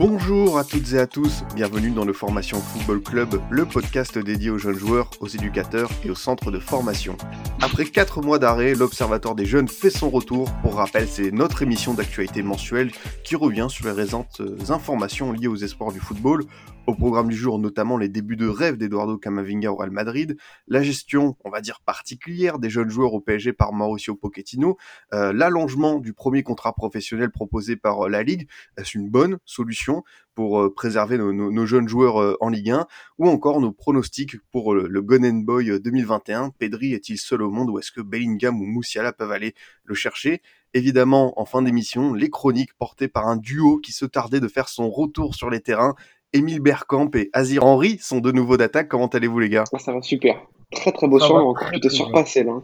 Bonjour à toutes et à tous, bienvenue dans le Formation Football Club, le podcast dédié aux jeunes joueurs, aux éducateurs et aux centres de formation. Après 4 mois d'arrêt, l'Observatoire des jeunes fait son retour. Pour rappel, c'est notre émission d'actualité mensuelle qui revient sur les récentes informations liées aux espoirs du football. Au programme du jour, notamment les débuts de rêve d'Eduardo Camavinga au Real Madrid, la gestion, on va dire particulière, des jeunes joueurs au PSG par Mauricio Pochettino, euh, l'allongement du premier contrat professionnel proposé par euh, la Ligue, est-ce une bonne solution pour euh, préserver nos, nos, nos, jeunes joueurs euh, en Ligue 1, ou encore nos pronostics pour le, le Golden Boy 2021. Pedri est-il seul au monde ou est-ce que Bellingham ou Moussiala peuvent aller le chercher? Évidemment, en fin d'émission, les chroniques portées par un duo qui se tardait de faire son retour sur les terrains. Émile Bergkamp et Azir Henry sont de nouveau d'attaque. Comment allez-vous les gars? Ah, Ça va super. Très très beau encore tu t'es surpassé là.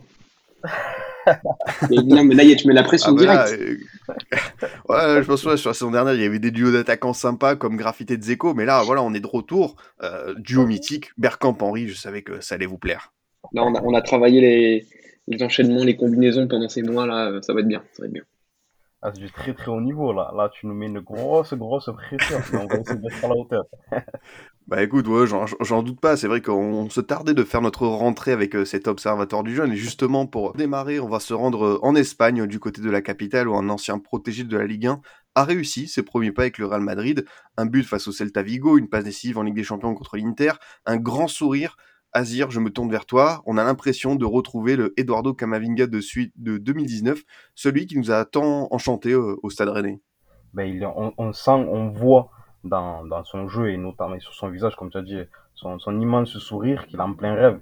mais, non, mais là, tu mets la pression ah. Là, euh... ouais, je pense que sur la saison dernière, il y avait des duos d'attaquants sympas comme Graffiti et Zeko, mais là, voilà, on est de retour. Euh, duo mythique, Bergkamp-Henry, je savais que ça allait vous plaire. Là, on a, on a travaillé les, les enchaînements, les combinaisons pendant ces mois là, ça va être bien, ça va être bien. Ah, c'est du très très haut niveau là. Là, tu nous mets une grosse grosse pression. on va essayer d'être à la hauteur. bah écoute, ouais, j'en doute pas. C'est vrai qu'on se tardait de faire notre rentrée avec euh, cet observateur du jeune. Et justement, pour démarrer, on va se rendre euh, en Espagne, du côté de la capitale, où un ancien protégé de la Ligue 1 a réussi ses premiers pas avec le Real Madrid. Un but face au Celta Vigo, une passe décisive en Ligue des Champions contre l'Inter, un grand sourire Azir, je me tourne vers toi. On a l'impression de retrouver le Eduardo Camavinga de suite de 2019, celui qui nous a tant enchanté au, au Stade Rennais. Ben, on, sent, on voit dans, dans, son jeu et notamment sur son visage, comme tu as dit, son, son immense sourire qu'il a en plein rêve.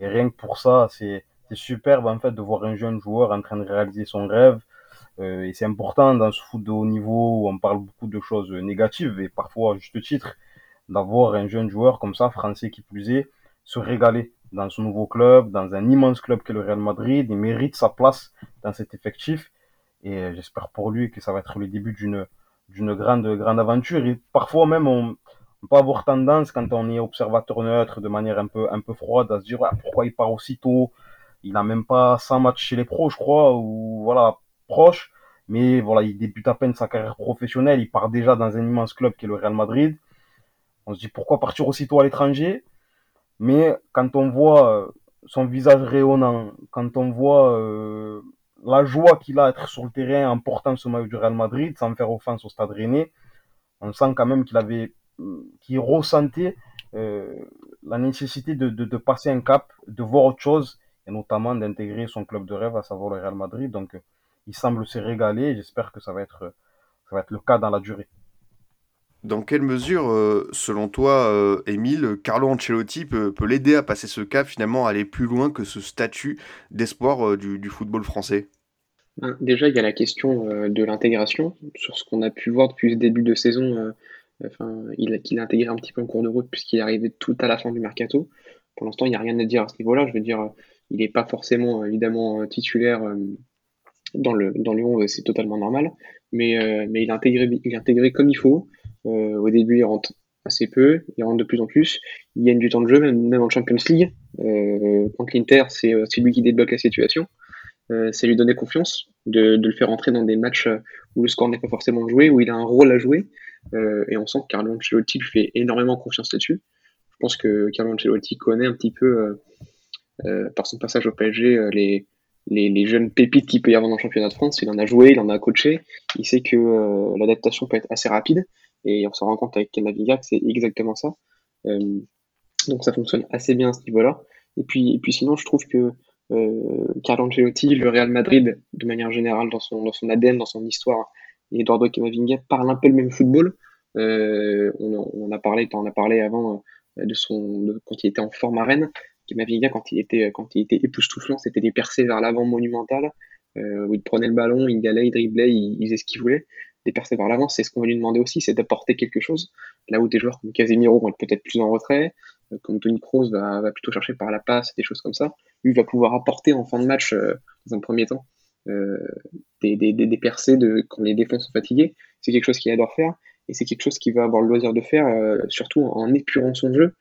Et rien que pour ça, c'est superbe en fait de voir un jeune joueur en train de réaliser son rêve. Euh, et c'est important dans ce foot de haut niveau où on parle beaucoup de choses négatives et parfois à juste titre d'avoir un jeune joueur comme ça, français qui plus est, se régaler dans son nouveau club, dans un immense club qu'est le Real Madrid. Il mérite sa place dans cet effectif. Et j'espère pour lui que ça va être le début d'une d'une grande grande aventure. Et parfois même on, on, peut avoir tendance quand on est observateur neutre de manière un peu un peu froide à se dire ah, pourquoi il part aussitôt? Il n'a même pas 100 matchs chez les pros, je crois, ou voilà proche. Mais voilà, il débute à peine sa carrière professionnelle. Il part déjà dans un immense club qui est le Real Madrid. On se dit pourquoi partir aussitôt à l'étranger? Mais quand on voit euh, son visage rayonnant, quand on voit euh, la joie qu'il a à être sur le terrain en portant ce maillot du Real Madrid, sans faire offense au Stade Rennais, on sent quand même qu'il avait, qu'il ressentait euh, la nécessité de, de, de, passer un cap, de voir autre chose, et notamment d'intégrer son club de rêve, à savoir le Real Madrid. Donc, il semble se régaler. J'espère que ça va être, ça va être le cas dans la durée. Dans quelle mesure, euh, selon toi, euh, Émile, Carlo Ancelotti peut, l'aider à passer ce cap, finalement, à aller plus loin que ce statut d'espoir euh, du, football français? Ben, Déjà, il y a la question de l'intégration. Sur ce qu'on a pu voir depuis ce début de saison, enfin, il, a, intégré un petit peu en cours de route puisqu'il est arrivé tout à la fin du mercato. Pour l'instant, il n'y a rien à dire à ce niveau-là. Je veux dire, il n'est pas forcément, évidemment, titulaire dans le dans Lyon, c'est totalement normal. Mais, mais il, a intégré, il a intégré comme il faut. Euh, au début, il rentre assez peu, il rentre de plus en plus. Il gagne du temps de jeu, même, en Champions League. Euh, contre l'Inter, c'est lui qui débloque la situation. Euh, c'est lui donner confiance, de, de, le faire entrer dans des matchs où le score n'est pas forcément joué, où il a un rôle à jouer. Euh, et on sent que Carlo Ancelotti lui fait énormément confiance là-dessus. Je pense que Carlo Ancelotti connaît un petit peu, euh, par son passage au PSG, les, les, jeunes pépites qu'il peut y avoir dans le championnat de France. Il en a joué, il en a coaché. Il sait que l'adaptation peut être assez rapide. Et on se rend compte avec Camavinga que c'est exactement ça. Euh, donc ça fonctionne assez bien à ce niveau-là. Et puis, et puis sinon, je trouve que euh, Carlo Ancelotti, le Real Madrid, de manière générale, dans son, dans son ADN, dans son histoire, et Eduardo Camavinga parlent un peu le même football. Euh, on, en a parlé, on a parlé avant euh, de son, quand il était en forme à Rennes. Camavinga, quand il était, quand il était époustouflant, c'était des percées vers l'avant monumentales, où il prenait le ballon, il galait, il driblait, il faisait ce qu'il voulait des percées vers l'avant, c'est ce qu'on va lui demander aussi, c'est d'apporter quelque chose. Là où des joueurs comme Casemiro vont être peut-être plus en retrait, comme Tony Kroos va, plutôt chercher par la passe, des choses comme ça, lui va pouvoir apporter en fin de match, dans un premier temps, des, des, des, percées de, quand les défenses sont fatiguées. C'est quelque chose qu'il adore faire et c'est quelque chose qu'il va avoir le loisir de faire, surtout en épurant son jeu,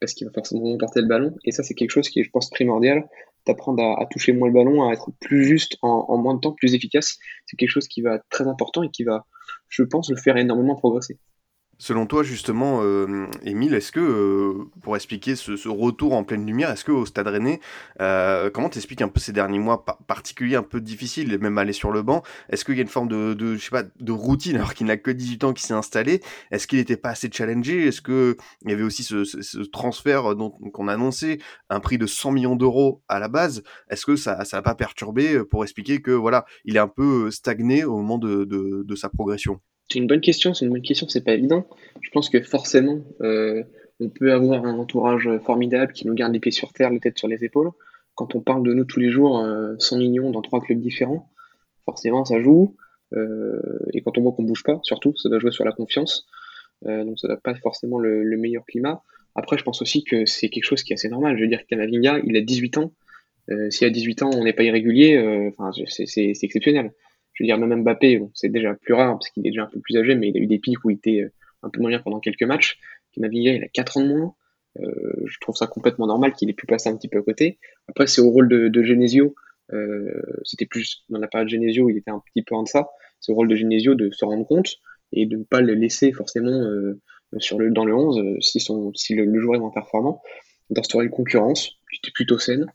parce qu'il va forcément porter le ballon. Et ça, c'est quelque chose qui est, je pense, primordial d'apprendre à, toucher moins le ballon, à être plus juste en, moins de temps, plus efficace. C'est quelque chose qui va être très important et qui va, je pense, le faire énormément progresser. Selon toi, justement, euh, Émile, est-ce que, euh, pour expliquer ce, retour en pleine lumière, est-ce qu'au Stade Rennais, euh, comment t'expliques un peu ces derniers mois particuliers, un peu difficiles, même aller sur le banc Est-ce qu'il y a une forme de, je sais pas, de routine, alors qu'il n'a que 18 ans qui s'est installé Est-ce qu'il n'était pas assez challengé Est-ce qu'il y avait aussi ce, transfert qu'on a annoncé, un prix de 100 millions d'euros à la base Est-ce que ça n'a pas perturbé pour expliquer que, voilà, il est un peu stagné au moment de, de sa progression? C'est une bonne question, c'est une bonne question, c'est pas évident. Je pense que forcément, euh, on peut avoir un entourage formidable qui nous garde les pieds sur terre, les têtes sur les épaules. Quand on parle de nous tous les jours, euh, 100 millions dans trois clubs différents, forcément ça joue. Euh, et quand on voit qu'on bouge pas, surtout, ça doit jouer sur la confiance. Euh, donc ça doit pas forcément le, le, meilleur climat. Après, je pense aussi que c'est quelque chose qui est assez normal. Je veux dire, Camavinga, il a 18 ans. Si à 18 ans on n'est pas irrégulier, c'est exceptionnel je veux dire, même Mbappé, bon, c'est déjà plus rare parce qu'il est déjà un peu plus âgé, mais il a eu des pics où il était euh, un peu moins bien pendant quelques matchs. Camavinga, il a 4 ans de moins. Euh, je trouve ça complètement normal qu'il ait pu passer un petit peu à côté. Après, c'est au rôle de, de Genesio. Euh, c'était plus dans la période Genesio, il était un petit peu en deçà. C'est au rôle de Genesio de se rendre compte et de ne pas le laisser forcément euh, sur le, dans le 11 euh, si, son, si le, joueur est moins performant. D'instaurer une concurrence qui était plutôt saine.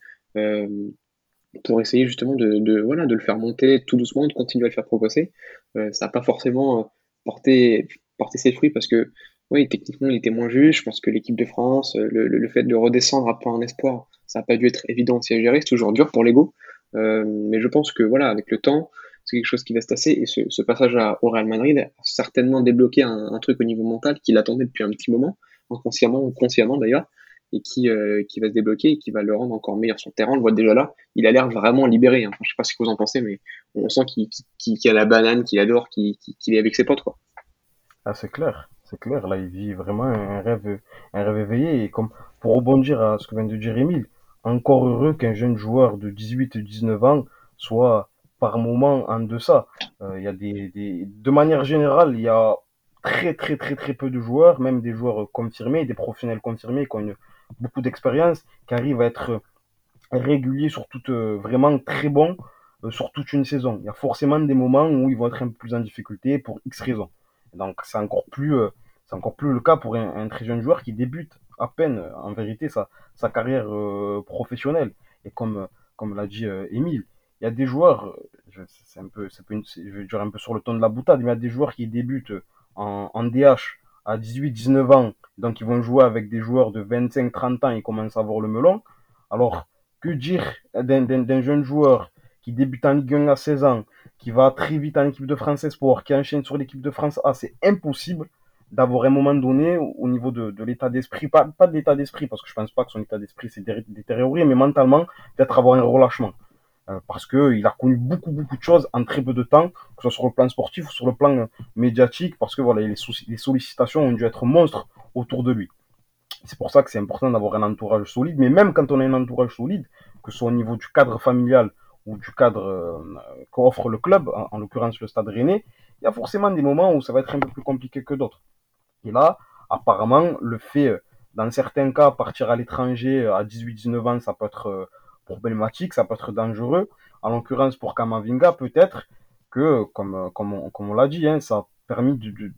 Pour essayer justement de, de, voilà, de le faire monter tout doucement, de continuer à le faire progresser. Euh, ça n'a pas forcément euh, porté, porté ses fruits parce que oui, techniquement, il était moins juste. Je pense que l'équipe de France, euh, le, le, fait de redescendre après un espoir, ça n'a pas dû être évident aussi à gérer. C'est toujours dur pour l'ego. Euh, mais je pense que voilà, avec le temps, c'est quelque chose qui va se tasser. Et ce, ce passage à, au Real Madrid a certainement débloqué un, un truc au niveau mental qu'il attendait depuis un petit moment, inconsciemment ou consciemment d'ailleurs et qui, euh, qui va se débloquer et qui va le rendre encore meilleur sur le terrain. On le voit déjà là, il a l'air vraiment libéré. Hein. Enfin, je sais pas ce que vous en pensez, mais on sent qu'il a la banane, qu'il adore, qu'il est avec ses potes. Ah, c'est clair, c'est clair. Là, il vit vraiment un rêve, un rêve éveillé. Et comme pour rebondir à ce que vient de dire Emile, encore heureux qu'un jeune joueur de 18-19 ans soit par moment en deçà. Euh, y a de manière générale, il y a très très très très peu de joueurs, même des joueurs confirmés, des professionnels confirmés qui ont une beaucoup d'expérience, qui arrive à être régulier sur toute, euh, vraiment très bon euh, sur toute une saison. Il y a forcément des moments où ils vont être un peu plus en difficulté pour X raisons. Donc c'est encore plus, euh, encore plus le cas pour un, très jeune joueur qui débute à peine, en vérité, sa, sa carrière professionnelle. Et comme, comme l'a dit Émile, il y a des joueurs, c'est un peu, c'est je vais dire un peu sur le ton de la boutade, mais il y a des joueurs qui débutent en, en DH à 18-19 ans, donc ils vont jouer avec des joueurs de 25-30 ans, ils commencent à avoir le melon. Alors, que dire d'un jeune joueur qui débute en Ligue 1 à 16 ans, qui va très vite en équipe de France Espoir, qui enchaîne sur l'équipe de France? A, c'est impossible d'avoir un moment donné au niveau de, de l'état d'esprit, pas, pas de l'état d'esprit, parce que je pense pas que son état d'esprit s'est détérioré, mais mentalement, peut-être avoir un relâchement. Euh, parce qu'il a connu beaucoup, beaucoup de choses en très peu de temps, que ce soit sur le plan sportif ou sur le plan médiatique, parce que voilà, les, les sollicitations ont dû être monstres autour de lui. C'est pour ça que c'est important d'avoir un entourage solide, mais même quand on a un entourage solide, que ce soit au niveau du cadre familial ou du cadre euh, qu'offre le club, en, en l'occurrence le Stade Rennais, il y a forcément des moments où ça va être un peu plus compliqué que d'autres. Et là, apparemment, le fait, dans certains cas, partir à l'étranger à 18-19 ans, ça peut être problématique, ça peut être dangereux. En l'occurrence, pour Kamavinga, peut-être que, comme, comme on, comme on l'a dit, hein, ça a permis de,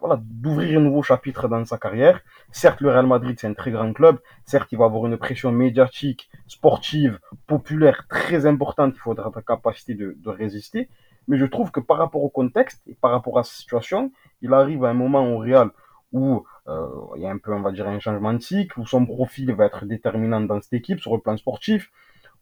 voilà, d'ouvrir un nouveau chapitre dans sa carrière. Certes, le Real Madrid, c'est un très grand club. Certes, il va avoir une pression médiatique, sportive, populaire très importante. Il faudra être capacité de, de, résister. Mais je trouve que par rapport au contexte et par rapport à sa situation, il arrive à un moment au Real où euh, il y a un peu, on va dire, un changement de cycle, où son profil va être déterminant dans cette équipe sur le plan sportif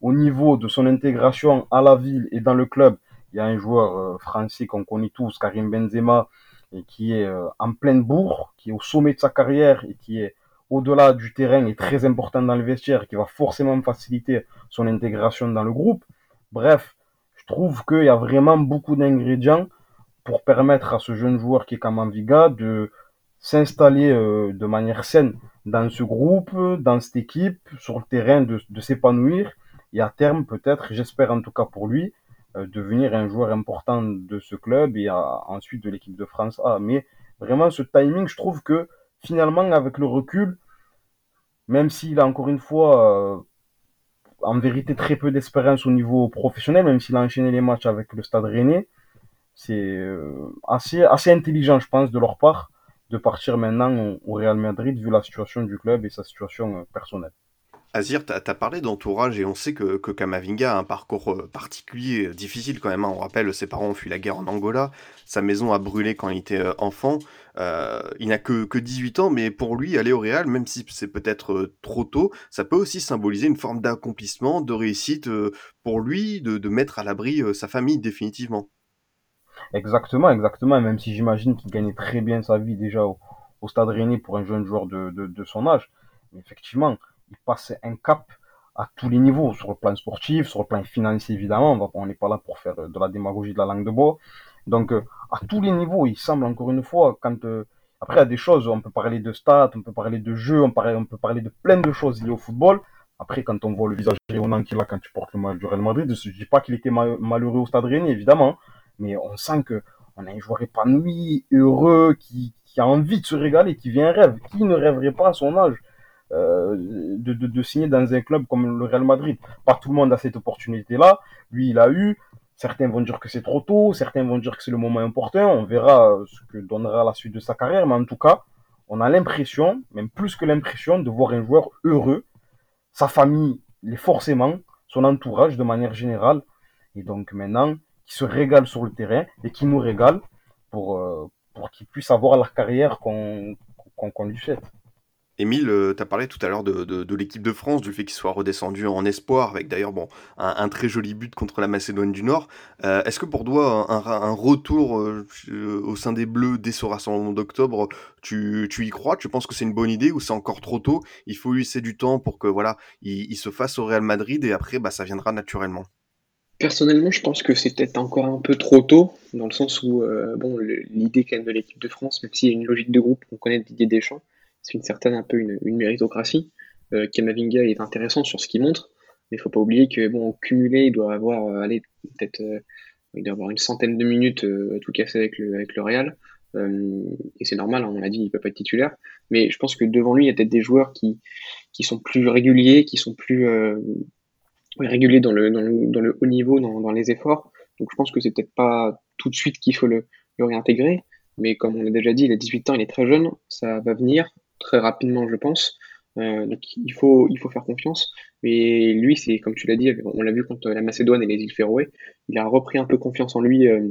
au niveau de son intégration à la ville et dans le club, il y a un joueur euh, français qu'on connaît tous, Karim Benzema, et qui est euh, en pleine bourre, qui est au sommet de sa carrière et qui est au-delà du terrain et très important dans le vestiaire, qui va forcément faciliter son intégration dans le groupe. Bref, je trouve qu'il y a vraiment beaucoup d'ingrédients pour permettre à ce jeune joueur qui est Kamamviga de s'installer euh, de manière saine dans ce groupe, dans cette équipe, sur le terrain, de s'épanouir et à terme, peut-être, j'espère en tout cas pour lui, euh, devenir un joueur important de ce club et ensuite de l'équipe de France A. Mais vraiment, ce timing, je trouve que finalement, avec le recul, même s'il a encore une fois, euh, en vérité, très peu d'espérance au niveau professionnel, même s'il a enchaîné les matchs avec le Stade Rennais, c'est euh, assez, intelligent, je pense, de leur part de partir maintenant au Real Madrid vu la situation du club et sa situation euh, personnelle. Azir, tu as, parlé d'entourage et on sait que, que Kamavinga a un parcours euh, particulier, euh, difficile quand même. Hein. On rappelle, ses parents ont fui la guerre en Angola, sa maison a brûlé quand il était enfant. il n'a que, que 18 ans, mais pour lui, aller au Real, même si c'est peut-être trop tôt, ça peut aussi symboliser une forme d'accomplissement, de réussite pour lui, de, mettre à l'abri sa famille définitivement. Exactement, exactement. Même si j'imagine qu'il gagnait très bien sa vie déjà au, Stade Rennais pour un jeune joueur de, de, son âge. Effectivement, il passait un cap à tous les niveaux, sur le plan sportif, sur le plan financier évidemment. On n'est pas là pour faire de la démagogie de la langue de bois. Donc euh, à tous les niveaux, il semble encore une fois, quand euh, après il y a des choses, on peut parler de stats, on peut parler de jeu, on, on peut parler de plein de choses liées au football. Après, quand on voit le visage rayonnant qu'il a quand tu portes le mal du Real Madrid, je ne dis pas qu'il était malheureux au Stade Rennais, évidemment, mais on sent que on a un joueur épanoui, heureux, qui, qui a envie de se régaler, qui vient un rêve. Qui ne rêverait pas à son âge euh, de, de, signer dans un club comme le Real Madrid Pas tout le monde a cette opportunité-là. Lui, il a eu. Certains vont dire que c'est trop tôt, certains vont dire que c'est le moment important. On verra ce que donnera la suite de sa carrière, mais en tout cas, on a l'impression, même plus que l'impression, de voir un joueur heureux. Sa famille l'est forcément, son entourage de manière générale. Et donc maintenant, qui se régale sur le terrain et qui nous régale pour, euh, pour qu'il puisse avoir la carrière qu'on qu'on lui souhaite. Émile, euh, tu as parlé tout à l'heure de, de, l'équipe de France, du fait qu'il soit redescendu en espoir, avec d'ailleurs bon, un, très joli but contre la Macédoine du Nord. Euh, est-ce que pour toi, un, retour au sein des Bleus dès ce rassemblement d'octobre, tu, tu, y crois? Tu penses que c'est une bonne idée ou c'est encore trop tôt? Il faut lui laisser du temps pour que voilà, il, se fasse au Real Madrid et après, bah, ça viendra naturellement. Personnellement, je pense que c'est peut-être encore un peu trop tôt, dans le sens où euh, bon, l'idée quand de l'équipe de France, même s'il y a une logique de groupe, on connaît Didier Deschamps, c'est une certaine un peu une, méritocratie. Euh, Kamavinga est intéressant sur ce qu'il montre, mais il faut pas oublier que bon, cumulé, il doit avoir euh, peut-être euh, une centaine de minutes à tout casser avec le, avec le Real. et c'est normal, hein, on l'a dit, il peut pas être titulaire. Mais je pense que devant lui, il y a peut-être des joueurs qui, sont plus réguliers, qui sont plus régulier dans le, haut niveau, dans, dans, les efforts. Donc je pense que c'est peut-être pas tout de suite qu'il faut le, le réintégrer. Mais comme on l'a déjà dit, il a 18 ans, il est très jeune, ça va venir très rapidement, je pense. Euh, donc il faut, il faut faire confiance. Mais lui, c'est comme tu l'as dit, on l'a vu contre la Macédoine et les îles Féroé, il a repris un peu confiance en lui euh,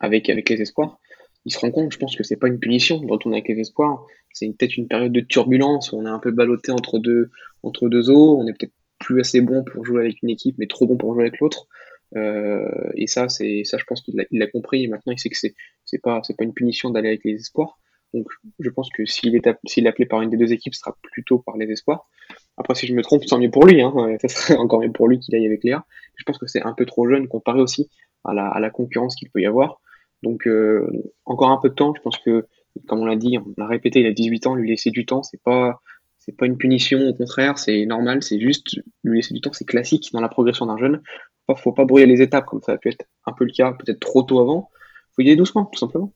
avec, avec les espoirs. Il se rend compte, je pense que c'est pas une punition de retourner avec les espoirs. C'est peut-être une période de turbulence on est un peu ballotté entre deux, entre deux eaux. On est peut-être plus assez bon pour jouer avec une équipe, mais trop bon pour jouer avec l'autre. Euh, et ça, c'est ça, je pense qu'il l'a compris. Et maintenant, il sait que c'est pas pas une punition d'aller avec les espoirs. Donc, je pense que s'il est appelé par une des deux équipes, ce sera plutôt par les espoirs. Après, si je me trompe, tant mieux pour lui. Hein, ça serait encore mieux pour lui qu'il aille avec Léa. Je pense que c'est un peu trop jeune comparé aussi à la, à la concurrence qu'il peut y avoir. Donc, euh, encore un peu de temps. Je pense que, comme on l'a dit, on l'a répété, il a 18 ans, lui laisser du temps, c'est pas c'est pas une punition, au contraire, c'est normal, c'est juste lui laisser du temps, c'est classique dans la progression d'un jeune. Faut pas, faut pas brouiller les étapes comme ça a pu être un peu le cas, peut-être trop tôt avant. Faut y aller doucement, tout simplement.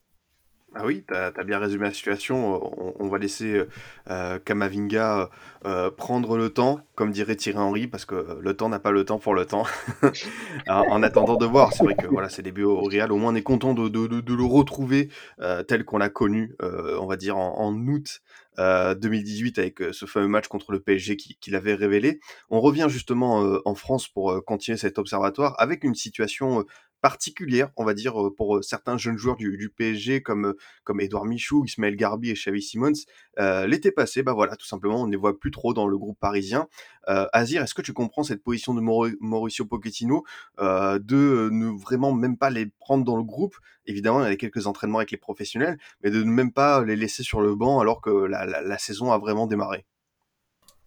Ah oui, tu as, bien résumé la situation. On, va laisser euh, Kamavinga euh, prendre le temps, comme dirait Thierry Henry, parce que le temps n'a pas le temps pour le temps. en, attendant de voir, c'est vrai que voilà, c'est début au Real. Au moins, on est content de, le retrouver euh, tel qu'on l'a connu, on va dire, en, août 2018 euh, avec euh, ce fameux match contre le PSG qui, l'avait révélé. On revient justement euh, en France pour continuer cet observatoire avec une situation particulière, on va dire, pour certains jeunes joueurs du, PSG comme comme Edouard Michou, Ismaël Garbi et Xavi Simons. Euh, L'été passé, bah voilà, tout simplement, on ne les voit plus trop dans le groupe parisien. Euh, Azir, est-ce que tu comprends cette position de Mauricio Pochettino euh, de ne vraiment même pas les prendre dans le groupe? Évidemment, il y a quelques entraînements avec les professionnels, mais de ne même pas les laisser sur le banc alors que la saison a vraiment démarré.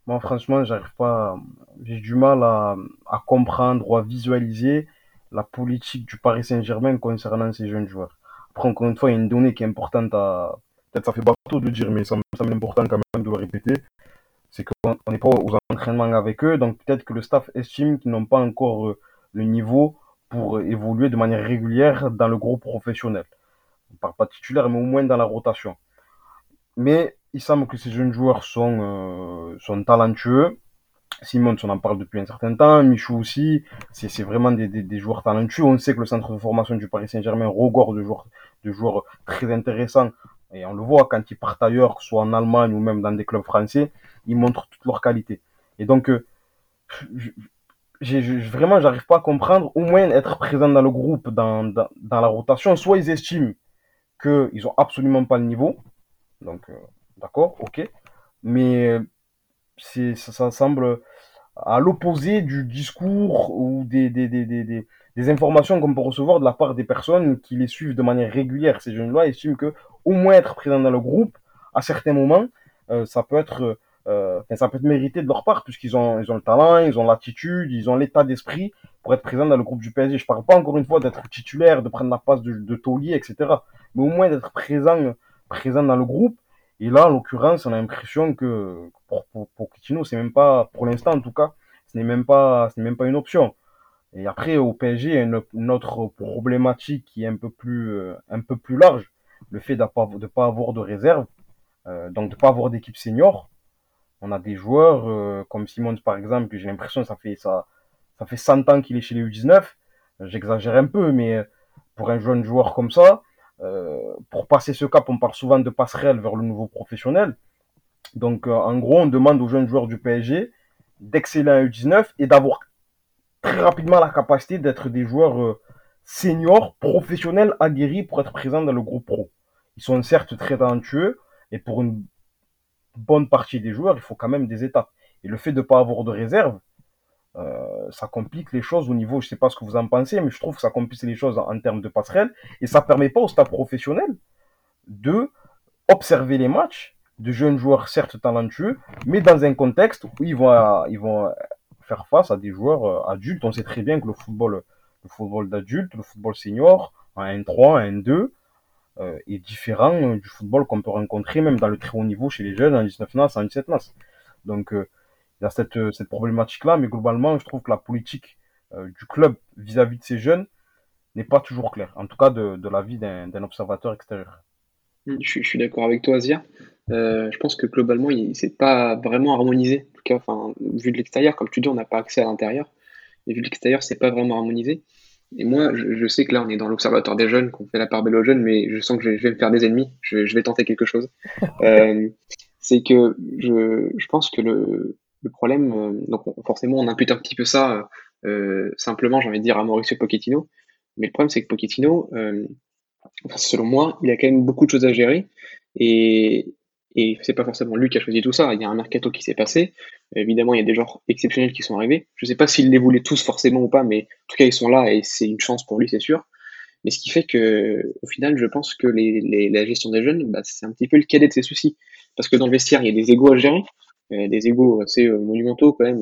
Moi, franchement, j'arrive pas. J'ai du mal à, à comprendre ou à visualiser la politique du Paris Saint-Germain concernant ces jeunes joueurs. Après, encore une fois, il y a une donnée qui est importante à, peut-être ça fait bateau de le dire, mais ça me semble important quand même de le répéter, c'est qu'on n'est pas aux entraînements avec eux, donc peut-être que le staff estime qu'ils n'ont pas encore euh, le niveau pour évoluer de manière régulière dans le groupe professionnel. On parle pas titulaire, mais au moins dans la rotation. Mais il semble que ces jeunes joueurs sont, euh, sont talentueux. Simon, on en parle depuis un certain temps. Michou aussi. C'est vraiment des, des, joueurs talentueux. On sait que le centre de formation du Paris Saint-Germain regorge de joueurs, de joueurs très intéressants. Et on le voit quand ils partent ailleurs, soit en Allemagne ou même dans des clubs français, ils montrent toute leur qualité. Et donc, euh, j'ai vraiment, j'arrive pas à comprendre, au moins être présent dans le groupe, dans, dans, dans la rotation. Soit ils estiment qu'ils ont absolument pas le niveau. Donc, euh, d'accord, ok. Mais euh, c'est, ça, ça semble à l'opposé du discours ou des, des, des, des, des informations qu'on peut recevoir de la part des personnes qui les suivent de manière régulière. Ces jeunes-là estiment que au moins être présent dans le groupe, à certains moments, euh, ça peut être euh, ça peut être mérité de leur part puisqu'ils ont ils ont le talent, ils ont l'attitude, ils ont l'état d'esprit pour être présent dans le groupe du PSG. Je parle pas encore une fois d'être titulaire, de prendre la place de, de taulier, etc. Mais au moins d'être présent présent dans le groupe. Et là, en l'occurrence, on a l'impression que pour, pour, pour Coutinho, c'est même pas, pour l'instant en tout cas, ce n'est même pas, ce n'est même pas une option. Et après, au PSG, une, autre problématique qui est un peu plus, euh, un peu plus large. Le fait de ne pas avoir de réserve, euh, donc de pas avoir d'équipe senior. On a des joueurs euh, comme Simons par exemple, que j'ai l'impression ça fait ça, ça fait 100 ans qu'il est chez les U19. J'exagère un peu, mais pour un jeune joueur comme ça, euh, pour passer ce cap, on parle souvent de passerelle vers le nouveau professionnel. Donc, euh, en gros, on demande aux jeunes joueurs du PSG d'exceller en U19 et d'avoir très rapidement la capacité d'être des joueurs euh, seniors, professionnels, aguerris pour être présents dans le groupe pro. Ils sont certes très talentueux et pour une bonne partie des joueurs, il faut quand même des étapes. Et le fait de ne pas avoir de réserve, euh, ça complique les choses au niveau, je sais pas ce que vous en pensez, mais je trouve que ça complique les choses en, termes de passerelle et ça permet pas au staff professionnel de observer les matchs de jeunes joueurs certes talentueux, mais dans un contexte où ils vont, ils vont faire face à des joueurs euh, adultes. On sait très bien que le football, le football d'adulte, le football senior, en N3, en N2, euh, est différent du football qu'on peut rencontrer même dans le très haut niveau chez les jeunes en 19 NAS, en 17 NAS. Donc, euh, il y a cette, euh, cette problématique-là, mais globalement, je trouve que la politique euh, du club vis-à-vis -vis de ces jeunes n'est pas toujours claire, en tout cas de, de l'avis d'un observateur extérieur. Je, je suis d'accord avec toi, Azia. Euh, je pense que globalement, il c'est pas vraiment harmonisé. En tout cas, enfin, vu de l'extérieur, comme tu dis, on n'a pas accès à l'intérieur. Et vu de l'extérieur, c'est pas vraiment harmonisé. Et moi, je, je sais que là, on est dans l'observatoire des jeunes, qu'on fait la part belle aux jeunes, mais je sens que je vais, je vais me faire des ennemis. Je, je vais tenter quelque chose. Euh, c'est que je, je pense que le, le problème, euh, donc forcément, on impute un petit peu ça euh, simplement, j'ai envie de dire, à Mauricio Pochettino. Mais le problème, c'est que Pochettino, euh, selon moi, il a quand même beaucoup de choses à gérer. Et, et c'est pas forcément lui qui a choisi tout ça. Il y a un mercato qui s'est passé. Évidemment, il y a des joueurs exceptionnels qui sont arrivés. Je sais pas s'il les voulait tous forcément ou pas, mais en tout cas, ils sont là et c'est une chance pour lui, c'est sûr. Mais ce qui fait que, au final, je pense que les, les, la gestion des jeunes, bah, c'est un petit peu le cadet de ses soucis. Parce que dans le vestiaire, il y a des égaux à gérer. Euh, des égaux assez euh, monumentaux quand même.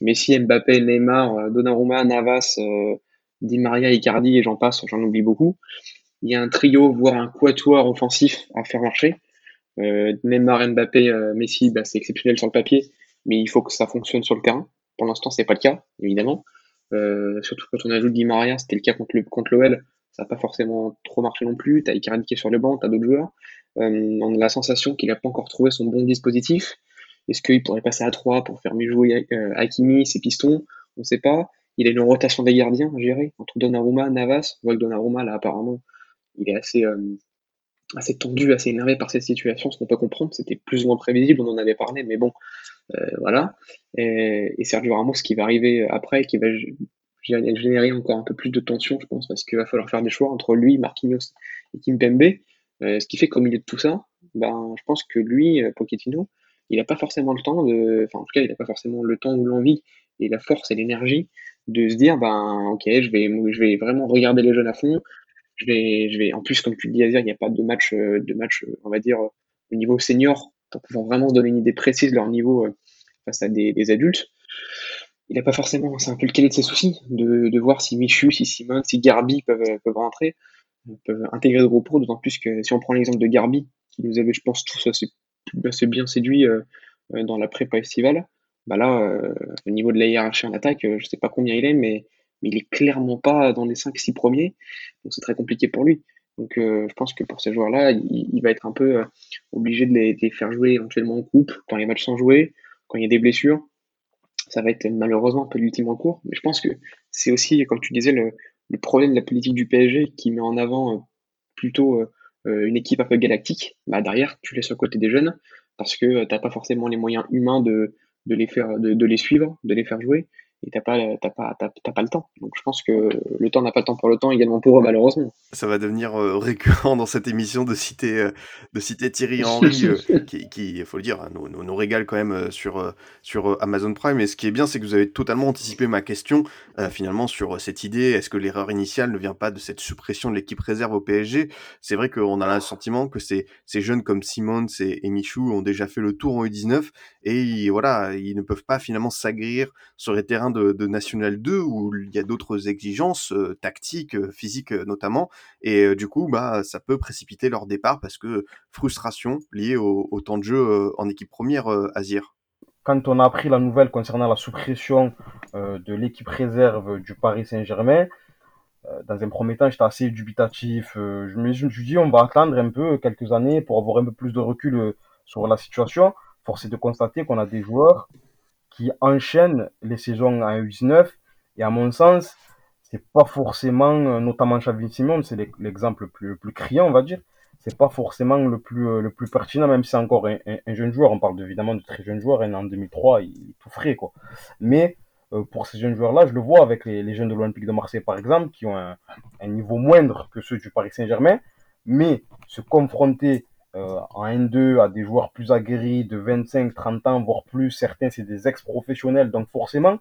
Messi, Mbappé, Neymar, euh, Donnarumma, Navas, euh, Di Maria, Icardi et j'en passe, j'en oublie beaucoup. Il y a un trio, voire un quatuor offensif à faire marcher. Euh, Neymar, Mbappé, euh, Messi, bah, c'est exceptionnel sur le papier, mais il faut que ça fonctionne sur le terrain. Pour l'instant, c'est pas le cas, évidemment. Euh, surtout quand on ajoute Di Maria, c'était le cas contre le contre l'OL, ça n'a pas forcément trop marché non plus. T'as Icardi qui est sur le banc, t'as d'autres joueurs. Euh, on a la sensation qu'il n'a pas encore trouvé son bon dispositif. Est-ce qu'il pourrait passer à 3 pour faire mieux jouer euh, Hakimi, ses pistons? On ne sait pas. Il a une rotation des gardiens à gérer entre Donnarumma, Navas. On voit que Donnarumma, là, apparemment, il est assez, euh, assez tendu, assez énervé par cette situation, ce qu'on peut comprendre. C'était plus ou moins prévisible, on en avait parlé, mais bon, euh, voilà. Et, Sergio Ramos qui va arriver après, qui va générer encore un peu plus de tension, je pense, parce qu'il va falloir faire des choix entre lui, Marquinhos et Kimpembe. Euh, ce qui fait qu'au milieu de tout ça, ben, je pense que lui, Pochettino, il n'a pas forcément le temps de, enfin en tout cas il n'a pas forcément le temps ou l'envie et la force et l'énergie de se dire ben ok je vais je vais vraiment regarder les jeunes à fond. Je vais je vais en plus comme tu le dis il n'y a pas de match de match on va dire au niveau senior pour pouvoir vraiment se donner une idée précise de leur niveau face à des, des adultes. Il n'a pas forcément c'est un peu le cahier de ses soucis de, de voir si Michu si Simon si Garbi peuvent peuvent rentrer peuvent intégrer le groupe pro d'autant plus que si on prend l'exemple de Garbi qui nous avait, je pense, tous assez, bien séduits dans la prépa estivale. Bah là, au niveau de la hiérarchie en attaque, je sais pas combien il est, mais, il est clairement pas dans les 5-6 premiers. Donc c'est très compliqué pour lui. Donc je pense que pour ces joueurs-là, il, va être un peu obligé de les, faire jouer éventuellement en coupe, quand les matchs sont joués, quand il y a des blessures ça va être malheureusement un peu l'ultime recours. Mais je pense que c'est aussi, comme tu disais, le, problème de la politique du PSG qui met en avant euh, plutôt euh, euh, une équipe un peu galactique. Bah derrière, tu laisses au côté des jeunes parce que tu n'as pas forcément les moyens humains de, de les faire, de, les suivre, de les faire jouer et t'as pas, t'as pas, t'as, pas le temps. Donc je pense que le temps n'a pas le temps pour le temps également pour eux malheureusement. Ça va devenir euh, récurrent dans cette émission de citer, euh, de citer Thierry Henry, euh, qui, il faut le dire, hein, nous, nous, régale quand même sur, sur Amazon Prime. Et ce qui est bien, c'est que vous avez totalement anticipé ma question finalement sur cette idée. Est-ce que l'erreur initiale ne vient pas de cette suppression de l'équipe réserve au PSG C'est vrai qu'on a le sentiment que ces, ces jeunes comme Simons et, Michou ont déjà fait le tour en U19 et voilà, ils ne peuvent pas finalement s'agrir sur les terrains de, National 2 où il y a d'autres exigences euh, tactiques, euh, physiques euh, notamment, et du coup, bah, ça peut précipiter leur départ parce que frustration liée au, temps de jeu en équipe première, Azir. Quand on a appris la nouvelle concernant la suppression de l'équipe réserve du Paris Saint-Germain, dans un premier temps, j'étais assez dubitatif. je me suis dit, on va attendre un peu quelques années pour avoir un peu plus de recul sur la situation. Force est de constater qu'on a des joueurs qui enchaînent les saisons en U19. Et à mon sens, c'est pas forcément, euh, notamment Xavi Simon, c'est l'exemple le plus, plus criant, on va dire. C'est pas forcément le plus, euh, le plus pertinent, même si encore un, jeune joueur. On parle évidemment de très jeune joueur. Et en 2003, il est tout frais, quoi. Mais euh, pour ces jeunes joueurs-là, je le vois avec les, jeunes de l'Olympique de Marseille, par exemple, qui ont un, un, niveau moindre que ceux du Paris Saint-Germain, mais se confronter en N2 à des joueurs plus aguerris de 25, 30 ans, voire plus. Certains, c'est des ex-professionnels. Donc forcément,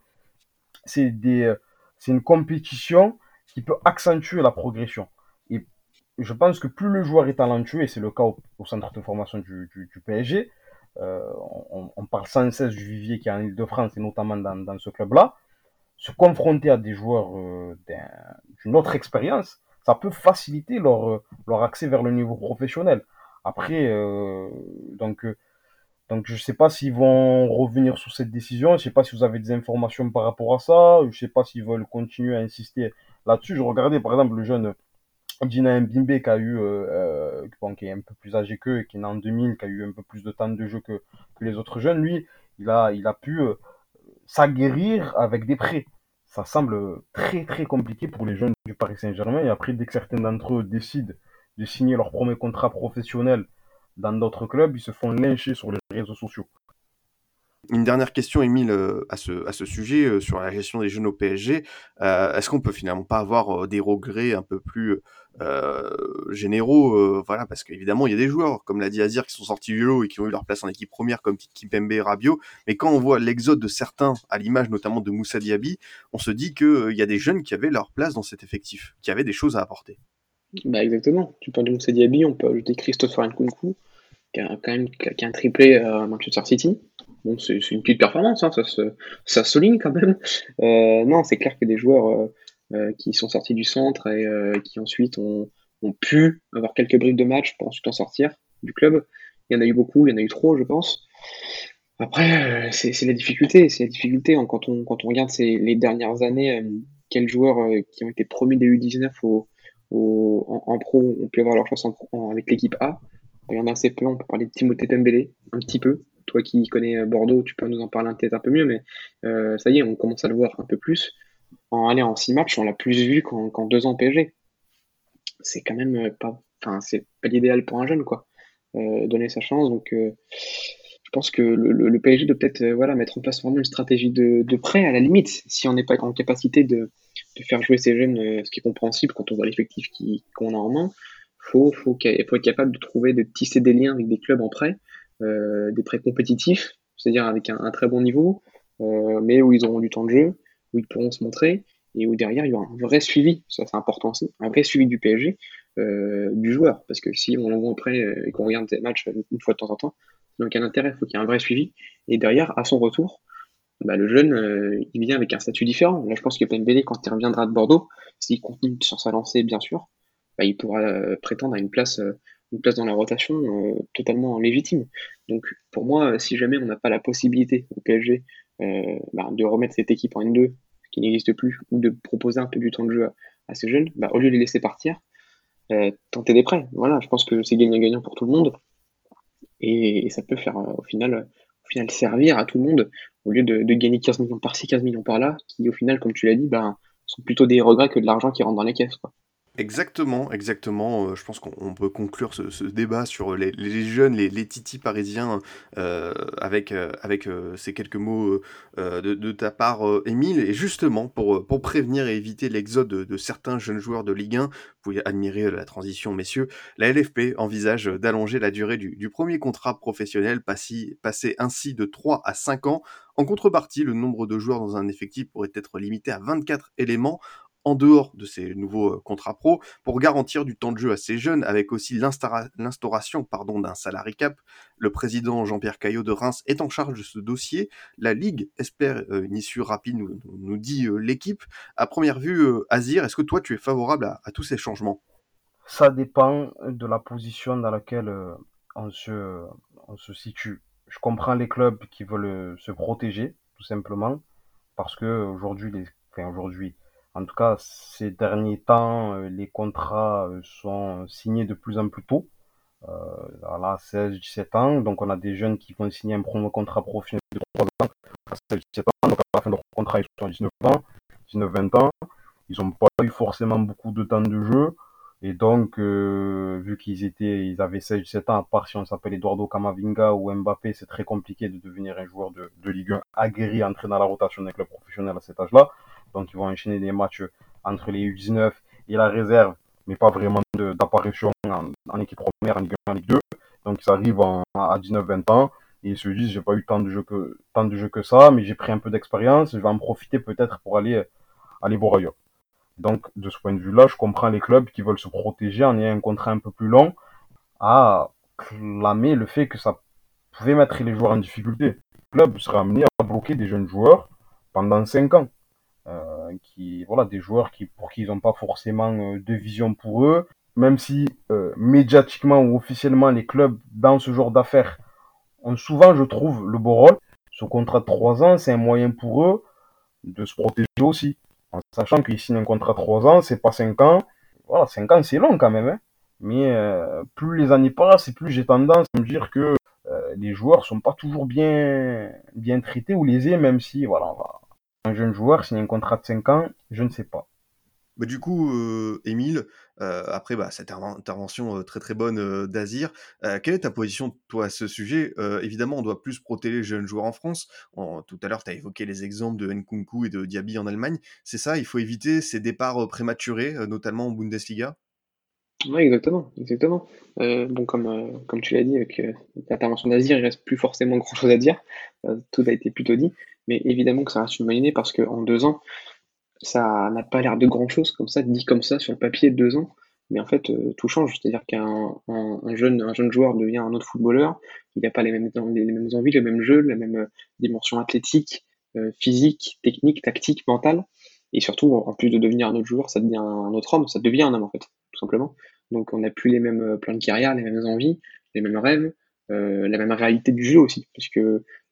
euh, c'est une compétition qui peut accentuer la progression. Et je pense que plus le joueur est talentueux, et c'est le cas au, centre de formation du, du, PSG, euh, on, parle sans cesse du vivier qui est en Ile-de-France et notamment dans, dans ce club-là, se confronter à des joueurs euh, d'une autre expérience, ça peut faciliter leur, euh, leur accès vers le niveau professionnel. Après, euh, donc, euh, donc je sais pas s'ils vont revenir sur cette décision. Je sais pas si vous avez des informations par rapport à ça. Je sais pas s'ils veulent continuer à insister là-dessus. Je regardais par exemple le jeune Dina Mbimbe qui a eu, euh, qui est un peu plus âgé qu'eux, qui est né en 2000, qui a eu un peu plus de temps de jeu que, que les autres jeunes. Lui, il a, il a pu s'aguerrir avec des prêts. Ça semble très très compliqué pour les jeunes du Paris Saint-Germain. Et après, dès que certains d'entre eux décident de signer leur premier contrat professionnel dans d'autres clubs, ils se font lyncher sur les réseaux sociaux. Une dernière question, Émile, euh, à ce, sujet, euh, sur la gestion des jeunes au PSG. Euh, est-ce qu'on peut finalement pas avoir des regrets un peu plus généraux Voilà, parce qu'évidemment, il y a des joueurs, comme l'a dit Azir, qui sont sortis du lot et qui ont eu leur place en équipe première, comme Kipembe et Rabiot. Mais quand on voit l'exode de certains, à l'image notamment de Moussa Diaby, on se dit qu'il y a des jeunes qui avaient leur place dans cet effectif, qui avaient des choses à apporter. Bah exactement. Tu parles de Moussa Diaby, on peut ajouter Christopher Nkunku, qui a quand même qui a un triplé à Manchester City. Bon, c'est une petite performance, hein, ça, se, ça souligne quand même. Euh, non, c'est clair que des joueurs euh, euh, qui sont sortis du centre et qui ensuite ont, ont, pu avoir quelques briques de match pour ensuite en sortir du club. Il y en a eu beaucoup, il y en a eu trop, je pense. Après, c'est la difficulté, c'est la difficulté hein, quand on quand on regarde ces, les dernières années, quels joueurs qui ont été promis des U19 au, en, pro on peut avoir leur chance avec l'équipe A. Il y en a assez peu, on peut parler de Timothée Tembélé, un petit peu. Toi qui connais euh, Bordeaux, tu peux nous en parler peut-être un peu mieux, mais euh, ça y est, on commence à le voir un peu plus. En aller en six matchs, on l'a plus vu qu'en deux ans PSG. C'est quand même euh, pas, pas l'idéal pour un jeune, quoi. donner sa chance, donc je pense que le, PSG doit peut-être voilà, mettre en place vraiment une stratégie de, de prêt à la limite, si on n'est pas en capacité de, de faire jouer ces jeunes, euh, ce qui est compréhensible quand on voit l'effectif qu'on a en main. Faut, faut, faut être capable de trouver, de tisser des liens avec des clubs en prêt, euh, des prêts compétitifs, c'est-à-dire avec un, très bon niveau, euh, mais où ils auront du temps de jeu, où ils pourront se montrer, et où derrière il y aura un vrai suivi, ça c'est important aussi, un vrai suivi du PSG, du joueur, parce que si on l'envoie en prêt et qu'on regarde des matchs une fois de temps en temps, donc un intérêt, il faut qu'il y ait un vrai suivi, et derrière, à son retour, bah, le jeune, euh, il vient avec un statut différent. Là, je pense que Pembele, quand il reviendra de Bordeaux, s'il continue sur sa lancée, bien sûr, bah, il pourra euh, prétendre à une place euh, une place dans la rotation totalement légitime. Donc pour moi, si jamais on n'a pas la possibilité au PSG bah, de remettre cette équipe en N2, qui n'existe plus, ou de proposer un peu du temps de jeu à, ces jeunes, au lieu de les laisser partir, tenter des prêts. Voilà, je pense que c'est gagnant-gagnant pour tout le monde. Et, ça peut faire au final, au final servir à tout le monde, au lieu de, gagner 15 millions par-ci, 15 millions par-là, qui au final, comme tu l'as dit, bah, sont plutôt des regrets que de l'argent qui rentre dans les caisses. Quoi. Exactement, exactement. Euh, je pense qu'on peut conclure ce, débat sur les, jeunes, les, titis parisiens, euh, avec, euh, avec ces quelques mots de, ta part, Émile. Et justement, pour, pour prévenir et éviter l'exode de, certains jeunes joueurs de Ligue 1, vous pouvez admirer la transition, messieurs, la LFP envisage d'allonger la durée du, premier contrat professionnel, passé, passé ainsi de 3 à 5 ans. En contrepartie, le nombre de joueurs dans un effectif pourrait être limité à 24 éléments en dehors de ces nouveaux euh, contrats pro pour garantir du temps de jeu à ces jeunes avec aussi l'instauration pardon d'un salary cap. Le président Jean-Pierre Caillot de Reims est en charge de ce dossier. La Ligue espère euh, une issue rapide, nous, dit euh, l'équipe. À première vue, Azir, est-ce que toi tu es favorable à, tous ces changements? Ça dépend de la position dans laquelle on se, on se situe. Je comprends les clubs qui veulent se protéger, tout simplement, parce que aujourd'hui, les... enfin, aujourd'hui, en tout cas, ces derniers temps, euh, les contrats euh, sont signés de plus en plus tôt. Euh, là, 16, 17 ans. Donc, on a des jeunes qui vont signer un premier contrat professionnel de 3 ans à 16, 17 ans. Donc, à la fin de leur contrat, ils sont à 19 ans, 19, 20 ans. Ils n'ont pas eu forcément beaucoup de temps de jeu. Et donc, vu qu'ils étaient, ils avaient 16, 17 ans, à part si on s'appelle Eduardo Camavinga ou Mbappé, c'est très compliqué de devenir un joueur de, Ligue 1 aguerri, entrer dans la rotation avec le professionnel à cet âge-là. Donc ils vont enchaîner des matchs entre les U19 et la réserve, mais pas vraiment d'apparition en, équipe première, en Ligue 1, en Ligue 2. Donc ils arrivent à 19-20 ans et ils se disent j'ai pas eu tant de jeux que tant de jeux que ça, mais j'ai pris un peu d'expérience, je vais en profiter peut-être pour aller aller voir ailleurs. Donc de ce point de vue-là, je comprends les clubs qui veulent se protéger en ayant un contrat un peu plus long à clamer le fait que ça pouvait mettre les joueurs en difficulté. Le club serait amené à bloquer des jeunes joueurs pendant 5 ans. Euh, qui voilà des joueurs qui pour qui ils n'ont pas forcément euh, de vision pour eux. Même si euh, médiatiquement ou officiellement les clubs dans ce genre d'affaires ont souvent je trouve le beau rôle. Ce contrat de 3 ans c'est un moyen pour eux de se protéger aussi. En sachant qu'ils signent un contrat de 3 ans c'est pas 5 ans. Voilà 5 ans c'est long quand même hein. mais plus les années passent et plus j'ai tendance à me dire que les joueurs sont pas toujours bien bien traités ou lésés même si voilà on va un jeune joueur signe un contrat de 5 ans, je ne sais pas. Bah, du coup, euh, Émile, euh, après bah, cette intervention euh, très très bonne d'Azir, quelle est ta position toi à ce sujet? Évidemment, on doit plus protéger les jeunes joueurs en France. tout à l'heure, tu as évoqué les exemples de Nkunku et de Diaby en Allemagne. C'est ça, il faut éviter ces départs prématurés, notamment en Bundesliga? Oui, exactement. exactement. bon, comme, comme tu l'as dit, avec l'intervention d'Azir, il reste plus forcément grand chose à dire. tout a été plutôt dit. Mais évidemment que ça reste une bonne idée parce qu'en deux ans, ça n'a pas l'air de grand chose comme ça, dit comme ça sur le papier, deux ans. Mais en fait, euh, tout change. C'est-à-dire qu'un jeune, un jeune joueur devient un autre footballeur. Il n'a pas les mêmes, les mêmes envies, le même jeu, la même euh, dimension athlétique, euh, physique, technique, tactique, mentale. Et surtout, en plus de devenir un autre joueur, ça devient un autre homme. Ça devient un homme, en fait, tout simplement. Donc, on n'a plus les mêmes plans de carrière, les mêmes envies, les mêmes rêves, la même réalité du jeu aussi. Puisque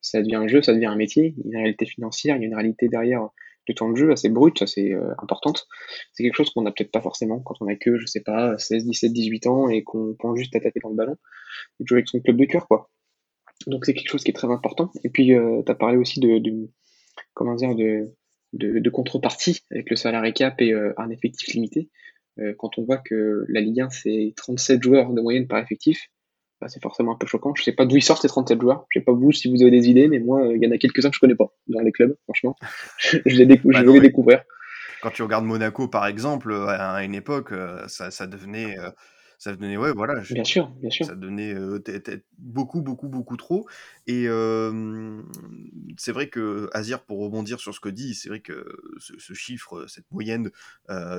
ça devient un jeu, ça devient un métier, il y a une réalité financière, il y a une réalité derrière du temps de jeu assez brute, assez euh, importante. C'est quelque chose qu'on n'a peut-être pas forcément quand on a que, je sais pas, 16, 17, 18 ans et qu'on pense juste à taper dans le ballon et jouer avec son club de cœur, quoi. Donc c'est quelque chose qui est très important. Et puis, euh, tu as parlé aussi de, de, contrepartie avec le salarié cap et euh, un effectif limité. Quand on voit que la Ligue 1, c'est 37 joueurs de moyenne par effectif, bah, c'est forcément un peu choquant. Je sais pas d'où ils sortent ces 37 joueurs. Je sais pas vous si vous avez des idées, mais moi, il y en a quelques-uns que je connais pas dans les clubs, franchement. je les découvre, bah je les découvrir. Quand tu regardes Monaco, par exemple, à une époque, euh, ça, ça devenait euh, ça devenait ouais voilà bien sûr bien sûr ça devenait beaucoup beaucoup beaucoup trop et c'est vrai que Azir, pour rebondir sur ce que dit, c'est vrai que ce, chiffre, cette moyenne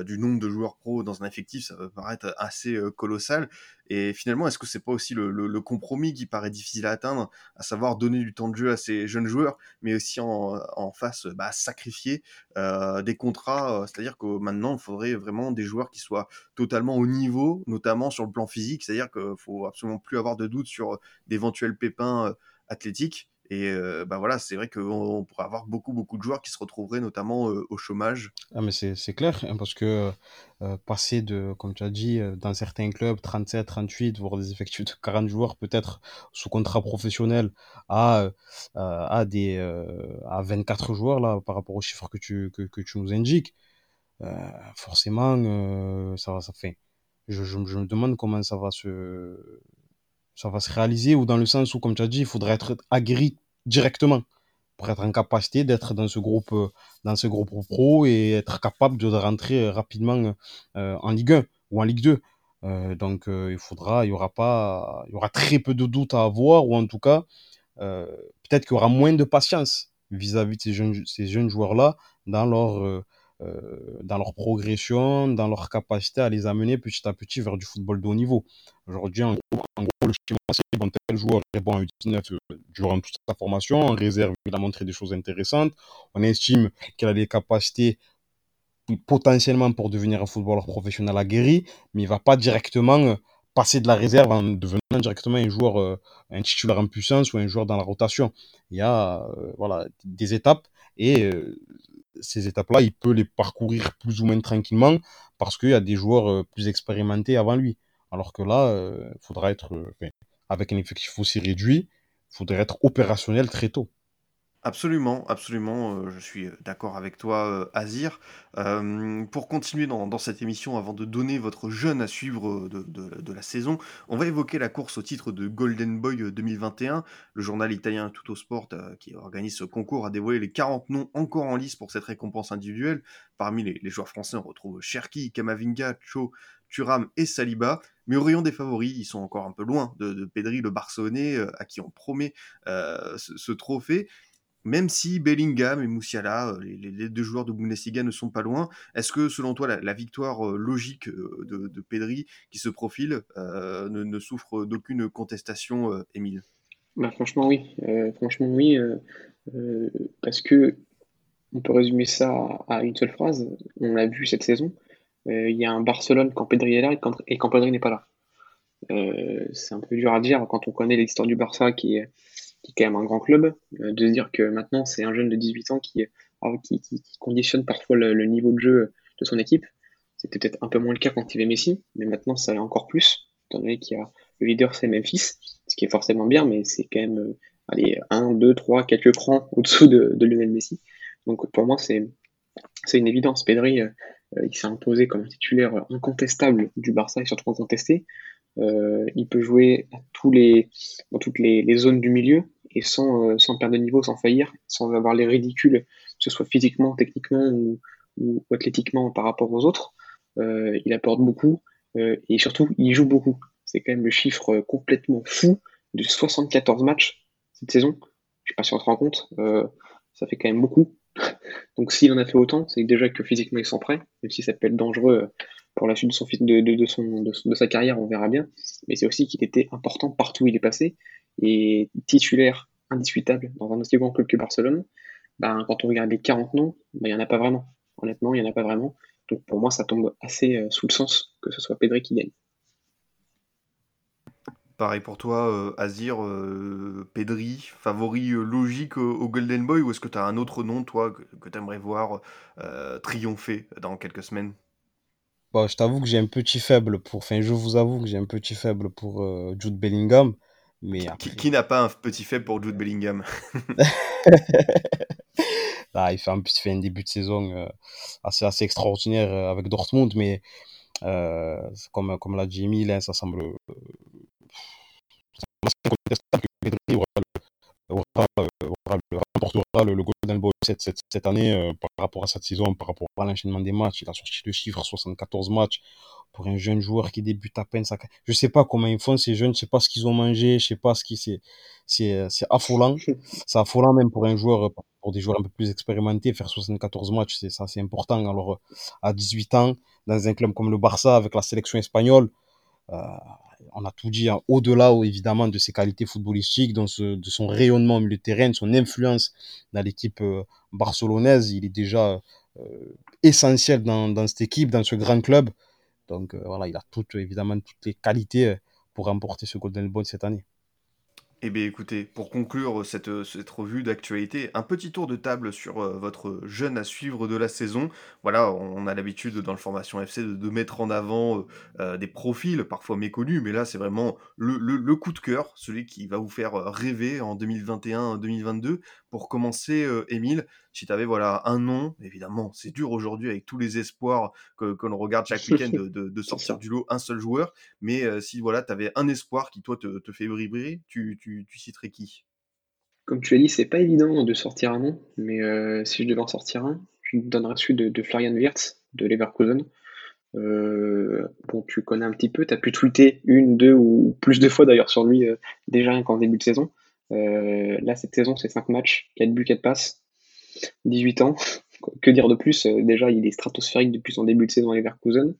du nombre de joueurs pro dans un effectif, ça peut paraître assez colossal. Et finalement, est-ce que c'est pas aussi le, compromis qui paraît difficile à atteindre, à savoir donner du temps de jeu à ces jeunes joueurs, mais aussi en, face bah, sacrifier des contrats, c'est-à-dire que maintenant, il faudrait vraiment des joueurs qui soient totalement au niveau, notamment sur le plan physique, c'est-à-dire qu'il faut absolument plus avoir de doute sur d'éventuels pépins athlétiques. Et euh, bah voilà, c'est vrai qu'on pourrait avoir beaucoup, beaucoup de joueurs qui se retrouveraient notamment euh, au chômage. Ah, mais c'est clair, hein, parce que euh, passer de, comme tu as dit, dans certains clubs, 37, 38, voire des effectifs de 40 joueurs peut-être sous contrat professionnel à, à, des, à 24 joueurs, là, par rapport aux chiffres que tu, que, que tu nous indiques, forcément, ça va, ça fait. Je, me demande comment ça va se ça va se réaliser ou dans le sens où, comme tu as dit, il faudrait être aguerri directement pour être en capacité d'être dans ce groupe, euh, dans ce groupe pro et être capable de rentrer rapidement euh, en Ligue 1 ou en Ligue 2. Euh, donc, il faudra, il y aura pas, il y aura très peu de doutes à avoir ou en tout cas, peut-être qu'il y aura moins de patience vis-à-vis de ces jeunes, ces jeunes joueurs-là dans leur, dans leur progression, dans leur capacité à les amener petit à petit vers du football de haut niveau. Aujourd'hui, en, gros, le schéma, c'est bon, tel joueur est bon à U19 durant toute sa formation. En réserve, il a montré des choses intéressantes. On estime qu'il a des capacités potentiellement pour devenir un footballeur professionnel aguerri, mais il va pas directement euh, passer de la réserve en devenant directement un joueur, euh, un titulaire en puissance ou un joueur dans la rotation. Il y a euh, voilà, des étapes et ces étapes-là, il peut les parcourir plus ou moins tranquillement parce qu'il y a des joueurs plus expérimentés avant lui. Alors que là, il euh, faudra être, euh, avec un effectif aussi réduit, il faudrait être opérationnel très tôt. Absolument, absolument, euh, je suis d'accord avec toi, Azir. pour continuer dans, cette émission, avant de donner votre jeune à suivre de, la saison, on va évoquer la course au titre de Golden Boy 2021. Le journal italien Tutto Sport, qui organise ce concours, a dévoilé les 40 noms encore en lice pour cette récompense individuelle. Parmi les, joueurs français, on retrouve Cherki, Kamavinga, Cho, Turam et Saliba. Mais au rayon des favoris, ils sont encore un peu loin de, Pedri, le Barcelonais, euh, à qui on promet euh, ce, trophée. Même si Bellingham et Moussiala, euh, les, deux joueurs de Bundesliga, ne sont pas loin, est-ce que selon toi la, victoire logique de, de, Pedri qui se profile ne, souffre d'aucune contestation, Émile? Bah, Franchement oui, franchement oui, parce que on peut résumer ça à une seule phrase. On l'a vu cette saison, euh, il y a un Barcelone quand Pedri est là et quand, Pedri n'est pas là. Euh, c'est un peu dur à dire quand on connaît l'histoire du Barça qui est, qui est quand même un grand club, euh, de se dire que maintenant c'est un jeune de 18 ans qui, qui, qui, conditionne parfois le, niveau de jeu de son équipe. C'était peut-être un peu moins le cas quand il avait Messi, mais maintenant ça l'est encore plus, étant donné qu'il y a le leader c'est Memphis, ce qui est forcément bien, mais c'est quand même allez, 1, 2, 3, quelques crans au-dessous de, de Lionel Messi. Donc pour moi c'est une évidence. Pedri, euh, il s'est imposé comme un titulaire incontestable du Barça et surtout incontesté. Euh, il peut jouer à tous les, dans toutes les, zones du milieu et sans, euh, sans perdre de niveau, sans faillir, sans avoir les ridicules, que ce soit physiquement, techniquement ou, athlétiquement par rapport aux autres. il apporte beaucoup et surtout il joue beaucoup. C'est quand même le chiffre complètement fou de 74 matchs cette saison. Je sais pas si on se rend compte, ça fait quand même beaucoup. Donc s'il en a fait autant, c'est déjà que physiquement il s'en prêt, même si ça peut être dangereux euh, pour la suite de, sa carrière, on verra bien. Mais c'est aussi qu'il était important partout où il est passé, et titulaire indiscutable dans un aussi grand club que Barcelone. Ben, quand on regarde les 40 noms, ben, il n'y en a pas vraiment. Honnêtement, il n'y en a pas vraiment. Donc pour moi, ça tombe assez euh, sous le sens que ce soit Pedri qui gagne. Pareil pour toi, euh, Azir, euh, Pedri, favori logique au, Golden Boy, ou est-ce que tu as un autre nom, toi, que, tu aimerais voir triompher dans quelques semaines? Bon, je t'avoue que j'ai un petit faible pour. Enfin, je vous avoue que j'ai un petit faible pour Jude Bellingham. Mais Qui, n'a pas un petit faible pour Jude Bellingham? Ah, il, fait un, il fait un début de saison assez, assez extraordinaire avec Dortmund, mais comme, comme l'a dit Emile, hein, ça semble que aura, remportera le, Golden Boy cette, cette, année euh, par rapport à cette saison, par rapport à l'enchaînement des matchs. Il a sorti le chiffre 74 matchs pour un jeune joueur qui débute à peine sa Je sais pas comment ils font ces jeunes, je sais pas ce qu'ils ont mangé, je sais pas ce qui c'est c'est c'est affolant. C'est affolant même pour un joueur pour des joueurs un peu plus expérimentés faire 74 matchs, c'est ça c'est important. Alors à 18 ans dans un club comme le Barça avec la sélection espagnole euh, on a tout dit hein, au-delà évidemment de ses qualités footballistiques, de son rayonnement au de terrain, de son influence dans l'équipe euh, barcelonaise, il est déjà euh, essentiel dans, cette équipe, dans ce grand club. Donc euh, voilà, il a toutes, évidemment toutes les qualités pour remporter ce Golden Boy cette année. Eh bien écoutez, pour conclure cette, revue d'actualité, un petit tour de table sur euh, votre jeune à suivre de la saison. Voilà, on a l'habitude dans le Formation FC de, mettre en avant euh, euh, des profils parfois méconnus, mais là c'est vraiment le, le, le, coup de cœur, celui qui va vous faire rêver en 2021-2022. Pour commencer, euh, Émile, si tu avais voilà, un nom, évidemment, c'est dur aujourd'hui avec tous les espoirs que, que l'on regarde chaque week-end de, de, de, sortir du lot un seul joueur, mais euh, si voilà, tu avais un espoir qui, toi, te, te fait vibrer, tu, tu, tu, citerais qui? Comme tu l'as dit, c'est pas évident de sortir un nom, mais euh, si je devais en sortir un, je donnerais celui de, de Florian Wirtz, de Leverkusen. Euh, bon, tu connais un petit peu, tu as pu tweeter une, deux ou plus de fois d'ailleurs sur lui, déjà qu'en début de saison. Euh, là, cette saison, c'est 5 matchs, 4 buts, 4 passes, 18 ans. Que dire de plus? Euh, Déjà, il est stratosphérique depuis son début de saison à Leverkusen.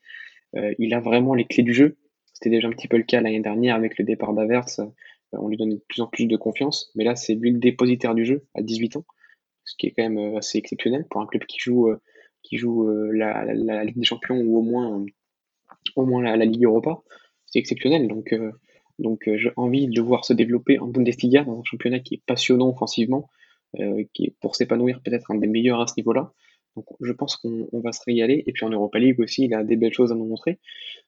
Euh, il a vraiment les clés du jeu. C'était déjà un petit peu le cas l'année dernière avec le départ d'Averts. Euh, on lui donnait de plus en plus de confiance. Mais là, c'est lui le dépositaire du jeu à 18 ans, ce qui est quand même assez exceptionnel pour un club qui joue, qui joue la, Ligue des Champions ou au moins, au moins la, la Ligue Europa. C'est exceptionnel. Donc, donc euh, j'ai envie de le voir se développer en Bundesliga, dans un championnat qui est passionnant offensivement, euh, qui est pour s'épanouir peut-être un des meilleurs à ce niveau-là. Donc je pense qu'on va se régaler. Et puis en Europa League aussi, il a des belles choses à nous montrer.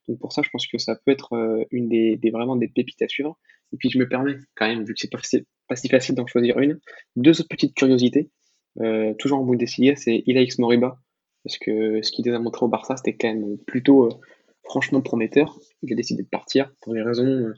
Donc pour ça, je pense que ça peut être euh, une des, vraiment des pépites à suivre. Et puis je me permets quand même, vu que c'est pas, pas si facile d'en choisir une, deux autres petites curiosités. Toujours en Bundesliga, c'est Ilaix Moriba. Parce que ce qu'il a montré au Barça, c'était quand même plutôt franchement prometteur. Il a décidé de partir pour des raisons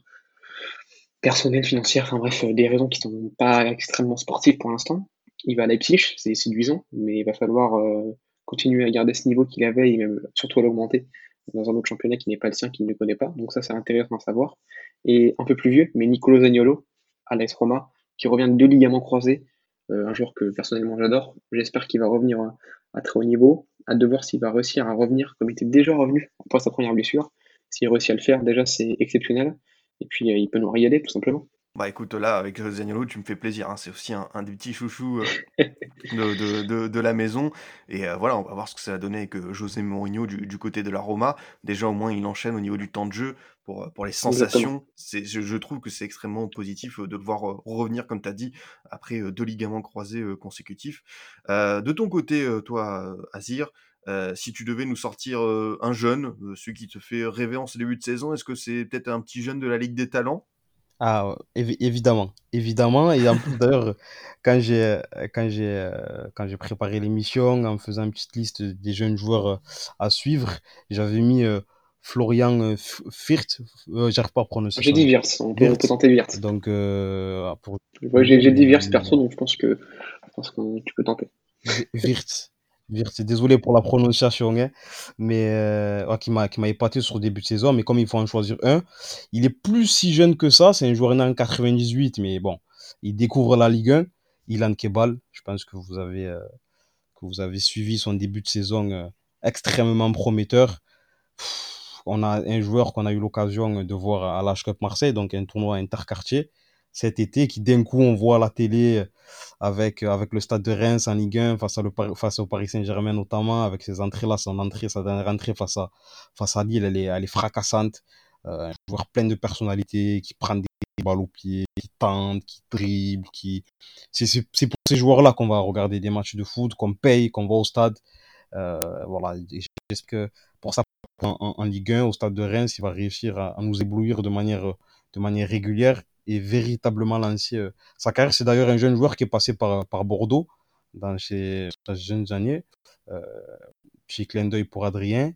personnelles, financières, enfin bref, euh, des raisons qui sont pas extrêmement sportives pour l'instant. Il va à Leipzig, c'est séduisant, mais il va falloir euh, continuer à garder ce niveau qu'il avait et même surtout à l'augmenter dans un autre championnat qui n'est pas le sien, qu'il ne connaît pas. Donc ça, c'est intéressant à savoir. Et un peu plus vieux, mais Nicolo Zagnolo, à l'AS Roma, qui revient de deux ligaments croisés, euh, un joueur que personnellement j'adore. J'espère qu'il va revenir à, à, très haut niveau, à de voir s'il va réussir à revenir comme il était déjà revenu après sa première blessure. S'il réussit à le faire, déjà c'est exceptionnel. Et puis euh, il peut nous régaler tout simplement. Bah écoute, là, avec Zaniolo, tu me fais plaisir. Hein. C'est aussi un, un, des petits chouchous euh, de, de, de, de, la maison. Et euh, voilà, on va voir ce que ça va donner avec José Mourinho du, du, côté de la Roma. Déjà, au moins, il enchaîne au niveau du temps de jeu pour, pour les sensations. Je, je, trouve que c'est extrêmement positif de le voir revenir, comme tu as dit, après deux ligaments croisés consécutifs. de ton côté, toi, Azir, euh, si tu devais nous sortir euh, un jeune, euh, celui qui te fait rêver en ce début de saison, est-ce que c'est peut-être un petit jeune de la Ligue des Talents? Ah, évi évidemment, évidemment. Et en plus, d'ailleurs, quand j'ai, quand j'ai, quand j'ai préparé l'émission, en faisant une petite liste des jeunes joueurs à suivre, j'avais mis Florian Firth. J'arrive pas à prononcer. J'ai dit Wirtz, on peut, tenter Wirtz. Donc, pour... ouais, j'ai dit Wirtz perso, donc je pense que, je pense que tu peux tenter. Wirtz. Désolé pour la prononciation, hein, mais euh, qui m'a épaté sur le début de saison. Mais comme il faut en choisir un, il est plus si jeune que ça. C'est un joueur né en 98, mais bon, il découvre la Ligue 1. Ilan Kebal, je pense que vous avez euh, que vous avez suivi son début de saison euh, extrêmement prometteur. On a un joueur qu'on a eu l'occasion de voir à l'H Cup Marseille, donc un tournoi interquartier cet été, qui d'un coup on voit à la télé avec, avec le stade de Reims en Ligue 1 face, à le, face au Paris Saint-Germain notamment, avec ses entrées là, son entrée, sa dernière entrée face à, face à Lille, elle est, elle est fracassante. Euh, un joueur plein de personnalité, qui prend des balles au pied, qui tente, qui dribble, qui... C'est pour ces joueurs-là qu'on va regarder des matchs de foot, qu'on paye, qu'on va au stade. Euh, voilà, j'espère que pour ça, en, en, Ligue 1, au stade de Reims, il va réussir à, à nous éblouir de manière, de manière régulière et véritablement lancé euh, sa carrière. C'est d'ailleurs un jeune joueur qui est passé par, Bordeaux dans ses, jeunes années. Euh, petit clin d'œil pour Adrien.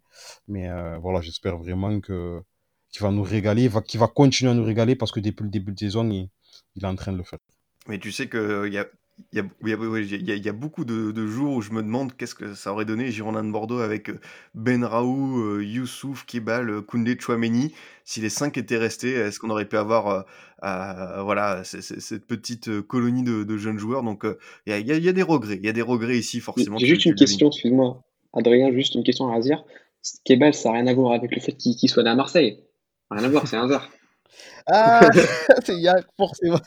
Mais euh, voilà, j'espère vraiment que qu'il va nous régaler, qu'il va continuer à nous régaler parce que depuis le début de saison, il, il est en train de le faire. Mais tu sais qu'il y a, Il y a, il y a- oui, il y a- il y a beaucoup de, de jours où je me demande qu'est-ce que ça aurait donné Girondin de Bordeaux avec euh, Ben Raou, euh, Youssouf, Kebal, euh, Koundé, Chouameni. Si les cinq étaient restés, est-ce qu'on aurait pu avoir euh, voilà, c- c- cette petite colonie de, de jeunes joueurs? Donc il y, a, il y a- des regrets. Il y a des regrets ici, forcément. Juste une question, excuse-moi. Adrien, juste une question à Razir. Kebal, ça n'a rien à voir avec le fait qu'il qu'il soit né à Marseille. Rien à voir, c'est un hasard. Ah, il y a forcément,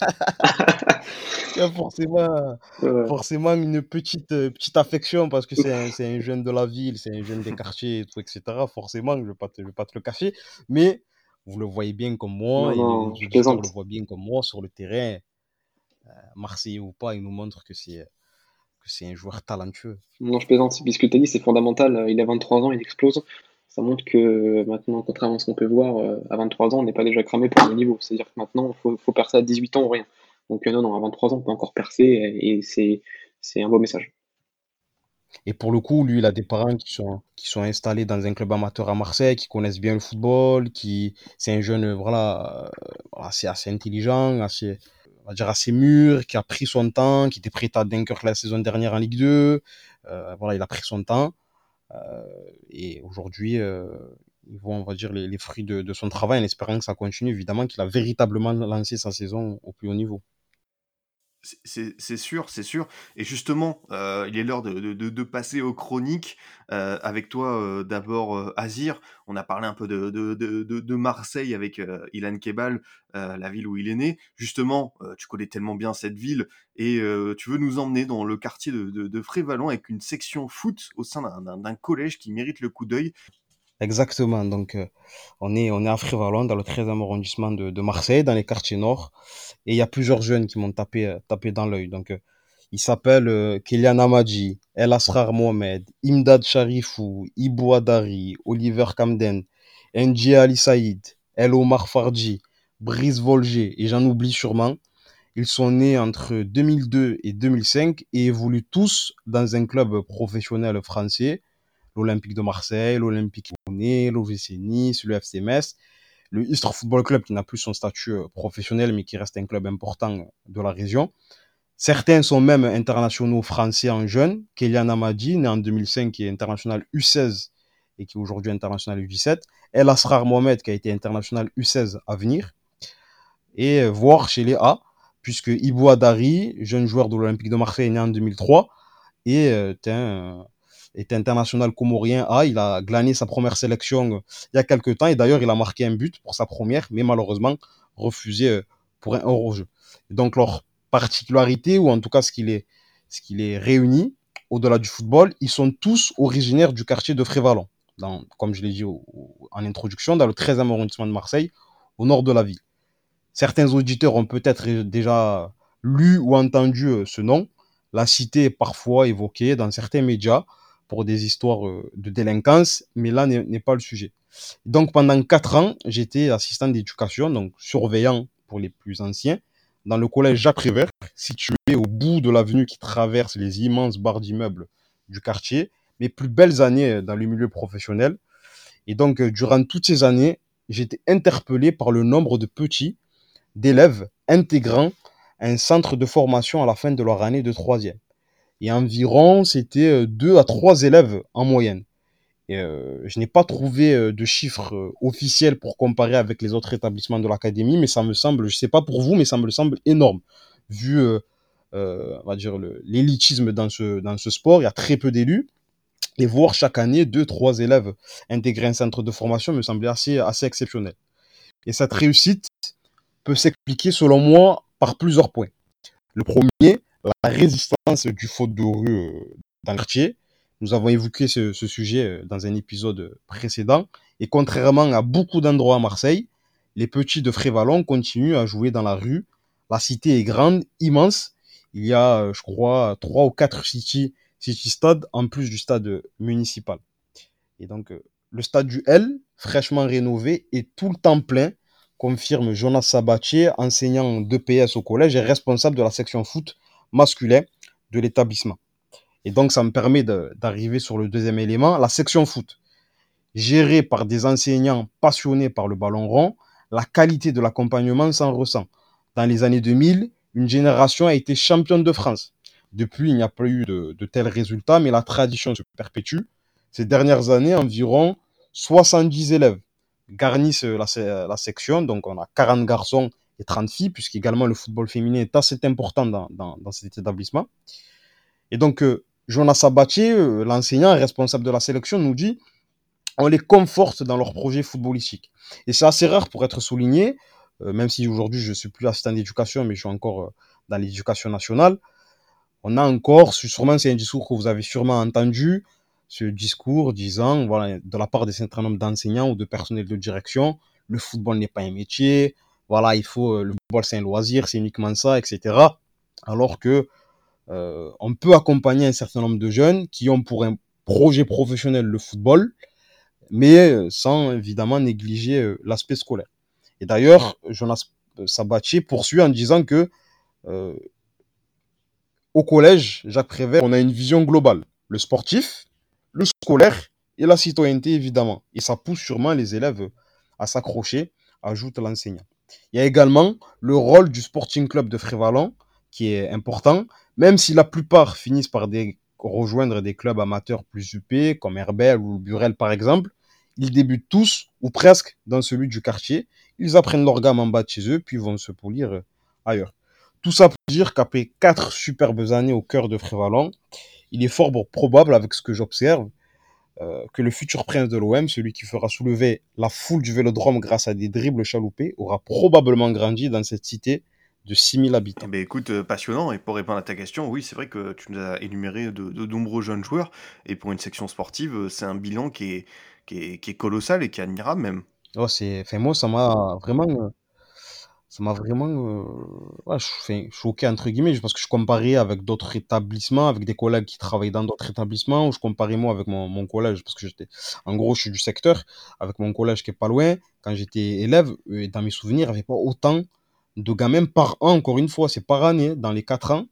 y a forcément, Ouais. forcément une petite, euh, petite affection parce que c'est un, un jeune de la ville, c'est un jeune des quartiers, et tout, etc. Forcément, je ne vais, pas te- je vais pas te le cacher. Mais vous le voyez bien comme moi, Non, et non, les je auditeurs plaisante. le voient bien comme moi sur le terrain. Euh, Marseillais ou pas, il nous montre que c'est un joueur talentueux. Non, je plaisante. Puis ce que tu as dit, c'est fondamental. Il a 23 ans, il explose. Ça montre que maintenant, contrairement à ce qu'on peut voir, euh, à 23 ans, on n'est pas déjà cramé pour le niveau. C'est-à-dire que maintenant, il faut, percer à 18 ans ou rien. Donc, euh, non, non, à 23 ans, on peut encore percer et, c'est, un beau message. Et pour le coup, lui, il a des parents qui sont, installés dans un club amateur à Marseille, qui connaissent bien le football, qui, c'est un jeune, euh, voilà, euh, assez, intelligent, assez, on va dire assez mûr, qui a pris son temps, qui était prêt à Dunkerque la saison dernière en Ligue 2. Euh, voilà, il a pris son temps. Et aujourd'hui, euh, il voit, on va dire, les, les fruits de, de son travail en espérant que ça continue. Évidemment qu'il a véritablement lancé sa saison au plus haut niveau. C'est- sûr, c'est sûr. Et justement, euh, il est l'heure de, passer aux chroniques. Euh, avec toi, euh, d'abord, Azir. On a parlé un peu de, Marseille avec Ilan Kebal, la ville où il est né. Justement, tu connais tellement bien cette ville et tu veux nous emmener dans le quartier de, Frévalon avec une section foot au sein d'un collège qui mérite le coup d'œil. Exactement. Donc, euh, on est, on est à Frévalon, dans le 13e arrondissement de, Marseille, dans les quartiers nord. Et il y a plusieurs jeunes qui m'ont tapé, euh, tapé dans l'œil. Donc, euh, ils s'appellent euh, Kylian Amadji, El Asrar Mohamed, Imdad Sharifou, Ibou Adari, Oliver Kamden, Ndji Ali Saïd, El Omar Farji, Brice Volger, et j'en oublie sûrement. Ils sont nés entre 2002 et 2005 et évoluent tous dans un club professionnel français l'Olympique de Marseille, l'Olympique Lyonnais, l'OVC Nice, le FC le Istres Football Club qui n'a plus son statut euh, professionnel mais qui reste un club important de la région. Certains sont même internationaux français en jeunes. Kélian Amadi, né en 2005, qui est international U16 et qui est aujourd'hui international U17. El Asrar Mohamed, qui a été international U16 à venir. Et euh, voir chez les A, puisque Ibou Adari, jeune joueur de l'Olympique de Marseille, né en 2003, et euh, un est international comorien A. Il a glané sa première sélection euh, il y a quelques temps et d'ailleurs il a marqué un but pour sa première, mais malheureusement refusé euh, pour un hors-jeu. Donc leur particularité, ou en tout cas ce qui les, ce qui les réunit au-delà du football, ils sont tous originaires du quartier de Frévalon, comme je l'ai dit en introduction, dans le 13e arrondissement de Marseille, au nord de la ville. Certains auditeurs ont peut-être déjà lu ou entendu euh, ce nom. La cité est parfois évoquée dans certains médias pour des histoires euh, de délinquance, mais là n'est pas le sujet. Donc pendant quatre ans, j'étais assistant d'éducation, donc surveillant pour les plus anciens, dans le collège Jacques Prévert, situé au bout de l'avenue qui traverse les immenses barres d'immeubles du quartier, mes plus belles années euh, dans le milieu professionnel. Et donc, euh, durant toutes ces années, j'étais interpellé par le nombre de petits, d'élèves intégrant un centre de formation à la fin de leur année de troisième. Et environ, c'était euh, deux à trois élèves en moyenne. Et, euh, je n'ai pas trouvé euh, de chiffres officiels pour comparer avec les autres établissements de l'académie, mais ça me semble, je sais pas pour vous, mais ça me semble énorme. Vu, on va dire, l'élitisme dans ce, dans ce sport, il y a très peu d'élus. Et voir chaque année deux, trois élèves intégrer un centre de formation me semblait assez, assez exceptionnel. Et cette réussite peut s'expliquer, selon moi, par plusieurs points. Le premier, la résistance du faute de rue euh, dans quartier. Nous avons évoqué ce, sujet euh, dans un épisode précédent. Et contrairement à beaucoup d'endroits à Marseille, les petits de Frévalon continuent à jouer dans la rue. La cité est grande, immense. Il y a, euh, je crois, trois ou quatre city, city stades en plus du stade municipal. Et donc, le stade du L, fraîchement rénové, est tout le temps plein, confirme Jonas Sabatier, enseignant d'EPS au collège et responsable de la section foot masculin de l'établissement. Et donc, ça me permet d'arriver sur le deuxième élément, la section foot. Gérée par des enseignants passionnés par le ballon rond, la qualité de l'accompagnement s'en ressent. Dans les années 2000, une génération a été championne de France. Depuis, il n'y a pas eu de, tels résultats, mais la tradition se perpétue. Ces dernières années, environ 70 élèves garnissent la section. Donc, on a 40 garçons et 30 filles, puisqu'également le football féminin est assez important dans, dans, cet établissement. Et donc, euh, Jonas Sabatier, euh, l'enseignant responsable de la sélection, nous dit on les conforte dans leur projet footballistique. Et c'est assez rare pour être souligné, euh, même si aujourd'hui je suis plus assistant d'éducation, mais je suis encore dans l'éducation nationale. On a encore, sûrement c'est un discours que vous avez sûrement entendu, ce discours disant, voilà, de la part d'un certain nombre d'enseignants ou de personnels de direction, le football n'est pas un métier, voilà, il faut, le football c'est un loisir, c'est uniquement ça, etc. Alors que euh, on peut accompagner un certain nombre de jeunes qui ont pour un projet professionnel le football, mais euh, sans évidemment négliger euh, l'aspect scolaire. Et d'ailleurs, Jonas Sabatier poursuit en disant que euh, au collège, Jacques Prévert, on a une vision globale. Le sportif, le scolaire et la citoyenneté, évidemment. Et ça pousse sûrement les élèves à s'accrocher, ajoute l'enseignant. Il y a également le rôle du Sporting Club de Frévalon, qui est important, même si la plupart finissent par rejoindre des clubs amateurs plus UP, comme Herbel ou Burel par exemple, ils débutent tous, ou presque, dans celui du quartier. Ils apprennent leur gamme en bas de chez eux, puis vont se polir euh, ailleurs. Tout ça pour dire qu'après quatre superbes années au cœur de Frévalon, il est fort probable, avec ce que j'observe, euh, que le futur prince de l'OM, celui qui fera soulever la foule du vélodrome grâce à des dribbles chaloupés, aura probablement grandi dans cette cité de 6000 habitants. Eh ben, écoute, euh, passionnant. Et pour répondre à ta question, oui, c'est vrai que tu nous as énuméré de, de nombreux jeunes joueurs. Et pour une section sportive, euh, c'est un bilan qui est, qui est, qui est colossal et qui est admirable même. Oh, c'est, enfin, moi, ça m'a vraiment, ça m'a vraiment euh, ouais, enfin, choqué, entre guillemets, parce que je comparais avec d'autres établissements, avec des collègues qui travaillent dans d'autres établissements, ou je comparais moi avec mon, collège, parce que j'étais, en gros, je suis du secteur, avec mon collège qui est pas loin. Quand j'étais élève, euh, dans mes souvenirs, il n'y avait pas autant de gamins par an, encore une fois, c'est par année, dans les quatre ans,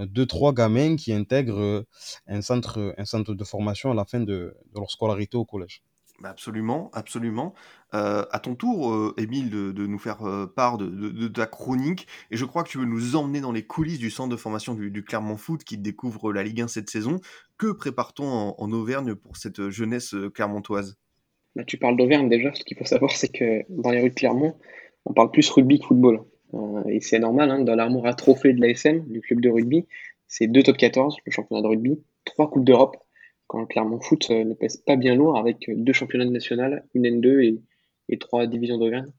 euh, deux, trois gamins qui intègrent euh, un centre, un centre de formation à la fin de leur scolarité au collège. Bah, absolument, absolument. Euh, à ton tour, euh, Émile, de, nous faire euh, part de, ta chronique, et je crois que tu veux nous emmener dans les coulisses du centre de formation du, Clermont Foot qui découvre la Ligue 1 cette saison. Que prépare-t-on en, Auvergne pour cette jeunesse euh, clermontoise? Là, tu parles d'Auvergne déjà, ce qu'il faut savoir, c'est que dans les rues de Clermont, on parle plus rugby que football. Et c'est normal, hein, dans l'armoire à trophées de l'ASM, du club de rugby, c'est deux top 14, le championnat de rugby, trois Coupes d'Europe, quand le Clermont Foot euh, ne pèse pas bien lourd avec deux championnats nationaux, une N2 et, trois divisions d'Auvergne.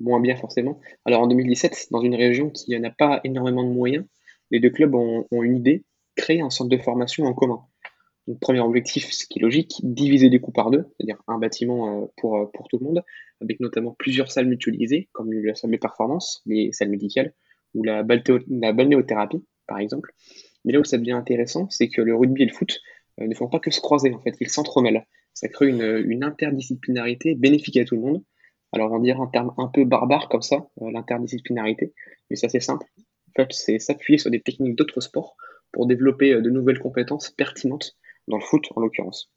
Moins bien forcément. Alors en 2017, dans une région qui n'a pas énormément de moyens, les deux clubs ont, une idée, créer un centre de formation en commun. Donc, premier objectif, ce qui est logique, diviser des coûts par deux, c'est-à-dire un bâtiment euh, pour, euh, pour tout le monde, avec notamment plusieurs salles mutualisées, comme la salle de performance, les salles médicales, ou la, balnéothérapie, par exemple. Mais là où ça devient intéressant, c'est que le rugby et le foot euh, ne font pas que se croiser, en fait, ils s'entremêlent. Ça crée une, une interdisciplinarité bénéfique à tout le monde. Alors, on dire un terme un peu barbare comme ça, euh, l'interdisciplinarité, mais c'est assez simple. En fait, c'est s'appuyer sur des techniques d'autres sports pour développer euh, de nouvelles compétences pertinentes dans le foot en l'occurrence.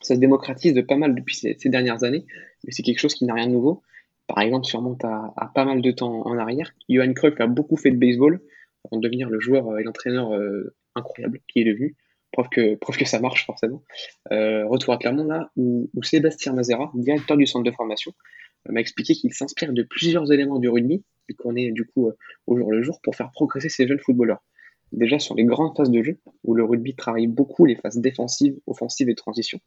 Ça se démocratise de pas mal depuis ces, dernières années, mais c'est quelque chose qui n'a rien de nouveau. Par exemple, si on remonte à, pas mal de temps en arrière, Johan Cruyff a beaucoup fait de baseball avant de devenir le joueur euh, et l'entraîneur euh, incroyable qui est devenu. Preuve que, ça marche forcément. Euh, retour à Clermont là, où, Sébastien Mazera, directeur du centre de formation, euh, m'a expliqué qu'il s'inspire de plusieurs éléments du rugby et qu'on est du coup euh, au jour le jour pour faire progresser ces jeunes footballeurs déjà sur les grandes phases de jeu, où le rugby travaille beaucoup les phases défensives, offensives et transition,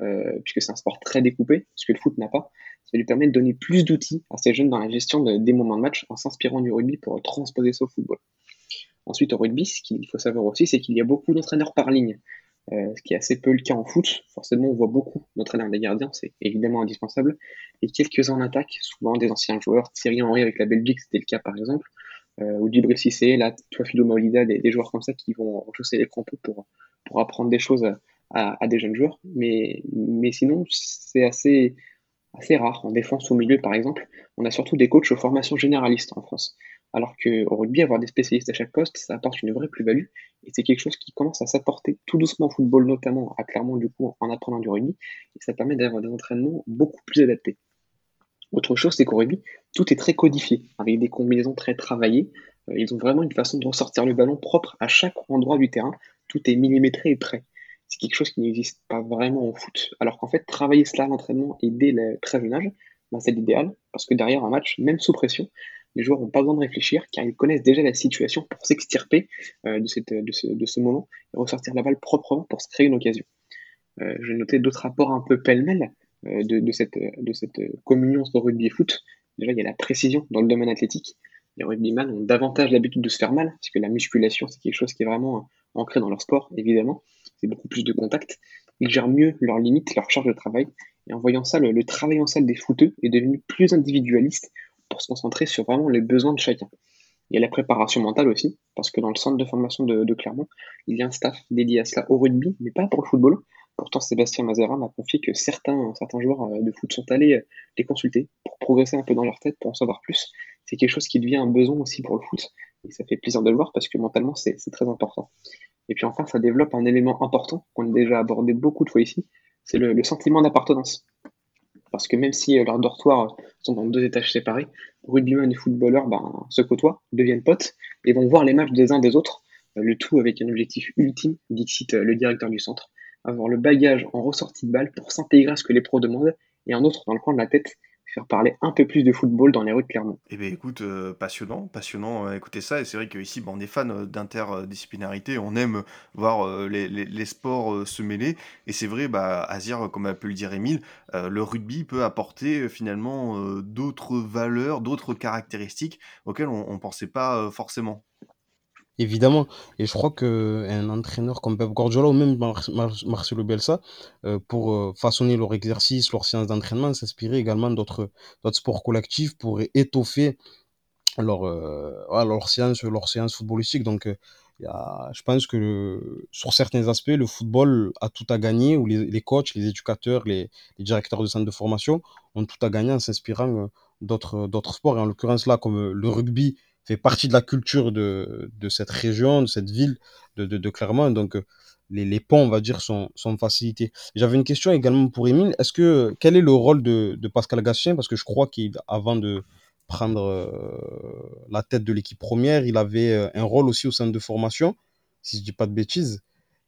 euh, puisque c'est un sport très découpé, ce que le foot n'a pas. Ça lui permet de donner plus d'outils à ces jeunes dans la gestion de- des moments de match en s'inspirant du rugby pour transposer ça au football. Ensuite, au rugby, ce qu'il faut savoir aussi, c'est qu'il y a beaucoup d'entraîneurs par ligne, euh, ce qui est assez peu le cas en foot. Forcément, on voit beaucoup d'entraîneurs des gardiens, c'est évidemment indispensable, et quelques-uns en attaque, souvent des anciens joueurs. Thierry Henry avec la Belgique, c'était le cas par exemple, euh, ou Djibril Cissé, là, toi Maolida, des, joueurs comme ça qui vont rechausser les crampons pour, pour apprendre des choses à, à- à des jeunes joueurs. Mais, mais sinon, c'est assez, assez rare. En défense au milieu, par exemple, on a surtout des coachs aux formations généralistes en France. Alors qu'au rugby, avoir des spécialistes à chaque poste, ça apporte une vraie plus-value. Et c'est quelque chose qui commence à s'apporter tout doucement au football, notamment à Clermont, du coup, en apprenant du rugby. Et ça permet d'avoir des entraînements beaucoup plus adaptés. Autre chose, c'est qu'au rugby, tout est très codifié, avec des combinaisons très travaillées, Euh, ils ont vraiment une façon de ressortir le ballon propre à chaque endroit du terrain. Tout est millimétré et prêt. C'est quelque chose qui n'existe pas vraiment au foot. Alors qu'en fait, travailler cela à l'entraînement et dès le très jeune âge, ben, c'est l'idéal, parce que derrière un match, même sous pression, les joueurs n'ont pas besoin de réfléchir, car ils connaissent déjà la situation pour s'extirper euh, de, cette, de, ce, de, ce, moment et ressortir la balle proprement pour se créer une occasion. Euh, J'ai noté d'autres rapports un peu pêle-mêle euh, de, de, cette, de cette communion entre rugby et foot. Déjà, il y a la précision dans le domaine athlétique. Les rugbyman ont davantage l'habitude de se faire mal, puisque la musculation, c'est quelque chose qui est vraiment ancré dans leur sport, évidemment. C'est beaucoup plus de contact. Ils gèrent mieux leurs limites, leur charge de travail. Et en voyant ça, le, travail en salle des footeux est devenu plus individualiste pour se concentrer sur vraiment les besoins de chacun. Il y a la préparation mentale aussi, parce que dans le centre de formation de, Clermont, il y a un staff dédié à cela au rugby, mais pas pour le football. Pourtant, Sébastien Mazera m'a confié que certains, certains joueurs de foot sont allés les consulter pour progresser un peu dans leur tête, pour en savoir plus. C'est quelque chose qui devient un besoin aussi pour le foot. Et ça fait plaisir de le voir parce que mentalement, c'est très important. Et puis enfin, ça développe un élément important qu'on a déjà abordé beaucoup de fois ici, c'est le, sentiment d'appartenance. Parce que même si leurs dortoirs sont dans deux étages séparés, rugbyman et footballeurs ben, se côtoient, deviennent potes et vont voir les matchs des uns des autres, le tout avec un objectif ultime, dit le directeur du centre, avoir le bagage en ressortie de balle pour s'intégrer à ce que les pros demandent, et un autre dans le coin de la tête, parler un peu plus de football dans les rues de Clermont. Eh bien écoute, euh, passionnant, passionnant, euh, écoutez ça, et c'est vrai qu'ici, bah, on est fan d'interdisciplinarité, on aime voir euh, les, sports se mêler, et c'est vrai, bah, Azir, comme a pu le dire Emile, le rugby peut apporter finalement d'autres valeurs, d'autres caractéristiques auxquelles on ne pensait pas forcément. Évidemment. Et je crois qu'un entraîneur comme Pep Guardiola ou même Mar Mar Marcelo Bielsa, euh, pour euh, façonner leur exercice, leur séance d'entraînement, s'inspirer également d'autres sports collectifs pour étoffer leur, euh, séance, footballistique. Donc, y a, je pense que sur certains aspects, le football a tout à gagner, ou les, les coachs, les éducateurs, les, les, directeurs de centres de formation ont tout à gagner en s'inspirant d'autres sports. Et en l'occurrence, là, comme le rugby fait partie de la culture de, cette région, de cette ville de, Clermont. Donc, les, les ponts, on va dire, sont, facilités. J'avais une question également pour Émile. Est-ce que, quel est le rôle de, Pascal Gastien Parce que je crois qu'avant de prendre euh, la tête de l'équipe première, il avait un rôle aussi au centre de formation, si je dis pas de bêtises.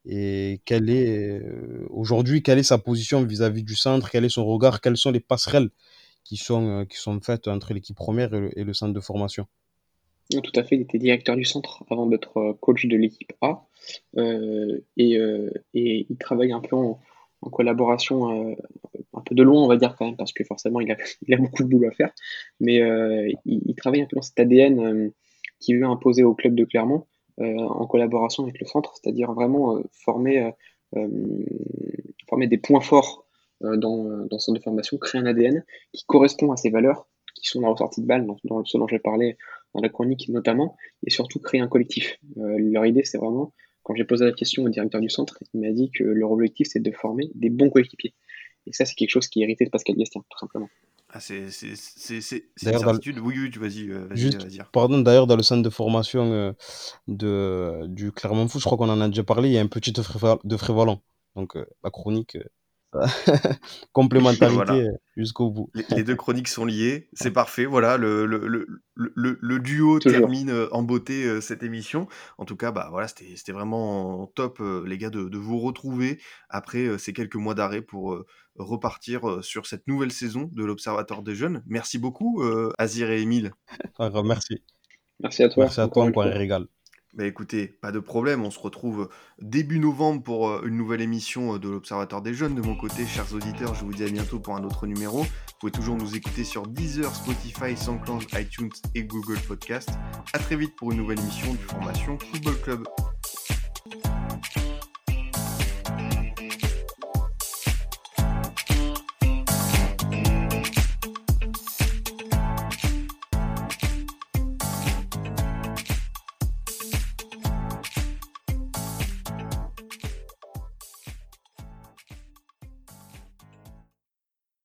Et euh, aujourd'hui, quelle est sa position vis-à-vis -vis du centre? Quel est son regard? Quelles sont les passerelles qui sont, faites entre l'équipe première et le centre de formation? Tout à fait, il était directeur du centre avant d'être coach de l'équipe A. Euh, et, euh, et, il travaille un peu en, collaboration, euh, un peu de loin, on va dire quand même, parce que forcément, il a, beaucoup de boulot à faire. Mais il, il, travaille un peu dans cet ADN qui veut imposer au club de Clermont en collaboration avec le centre, c'est-à-dire vraiment former, former des points forts dans, dans centre de formation, créer un ADN qui correspond à ses valeurs, qui sont dans la sortie de balle, ce dont j'ai parlé dans la chronique notamment, et surtout créer un collectif. Euh, leur idée, c'est vraiment, quand j'ai posé la question au directeur du centre, il m'a dit que leur objectif, c'est de former des bons coéquipiers. Et ça, c'est quelque chose qui est hérité de Pascal Gastien, tout simplement. Ah, c'est une certitude. Oui, oui, vas-y, vas vas Juste, vas pardon, d'ailleurs, dans le centre de formation euh, de, du Clermont Foot, je crois qu'on en a déjà parlé, il y a un petit de Frévalon. Donc, euh, la chronique, Complémentarité voilà. jusqu'au bout. Les, les, deux chroniques sont liées, c'est parfait. Voilà, le, le, le, le, duo Toujours. termine euh, en beauté euh, cette émission. En tout cas, bah voilà, c'était vraiment top, euh, les gars, de, de, vous retrouver après ces quelques mois d'arrêt pour repartir sur cette nouvelle saison de l'Observatoire des jeunes. Merci beaucoup, Azir et Emile. merci. Merci à toi. Merci à toi, encore un régal. Bah écoutez, pas de problème, on se retrouve début novembre pour une nouvelle émission de l'Observatoire des Jeunes. De mon côté, chers auditeurs, je vous dis à bientôt pour un autre numéro. Vous pouvez toujours nous écouter sur Deezer, Spotify, SoundCloud, iTunes et Google Podcast. A très vite pour une nouvelle émission du Formation Football Club.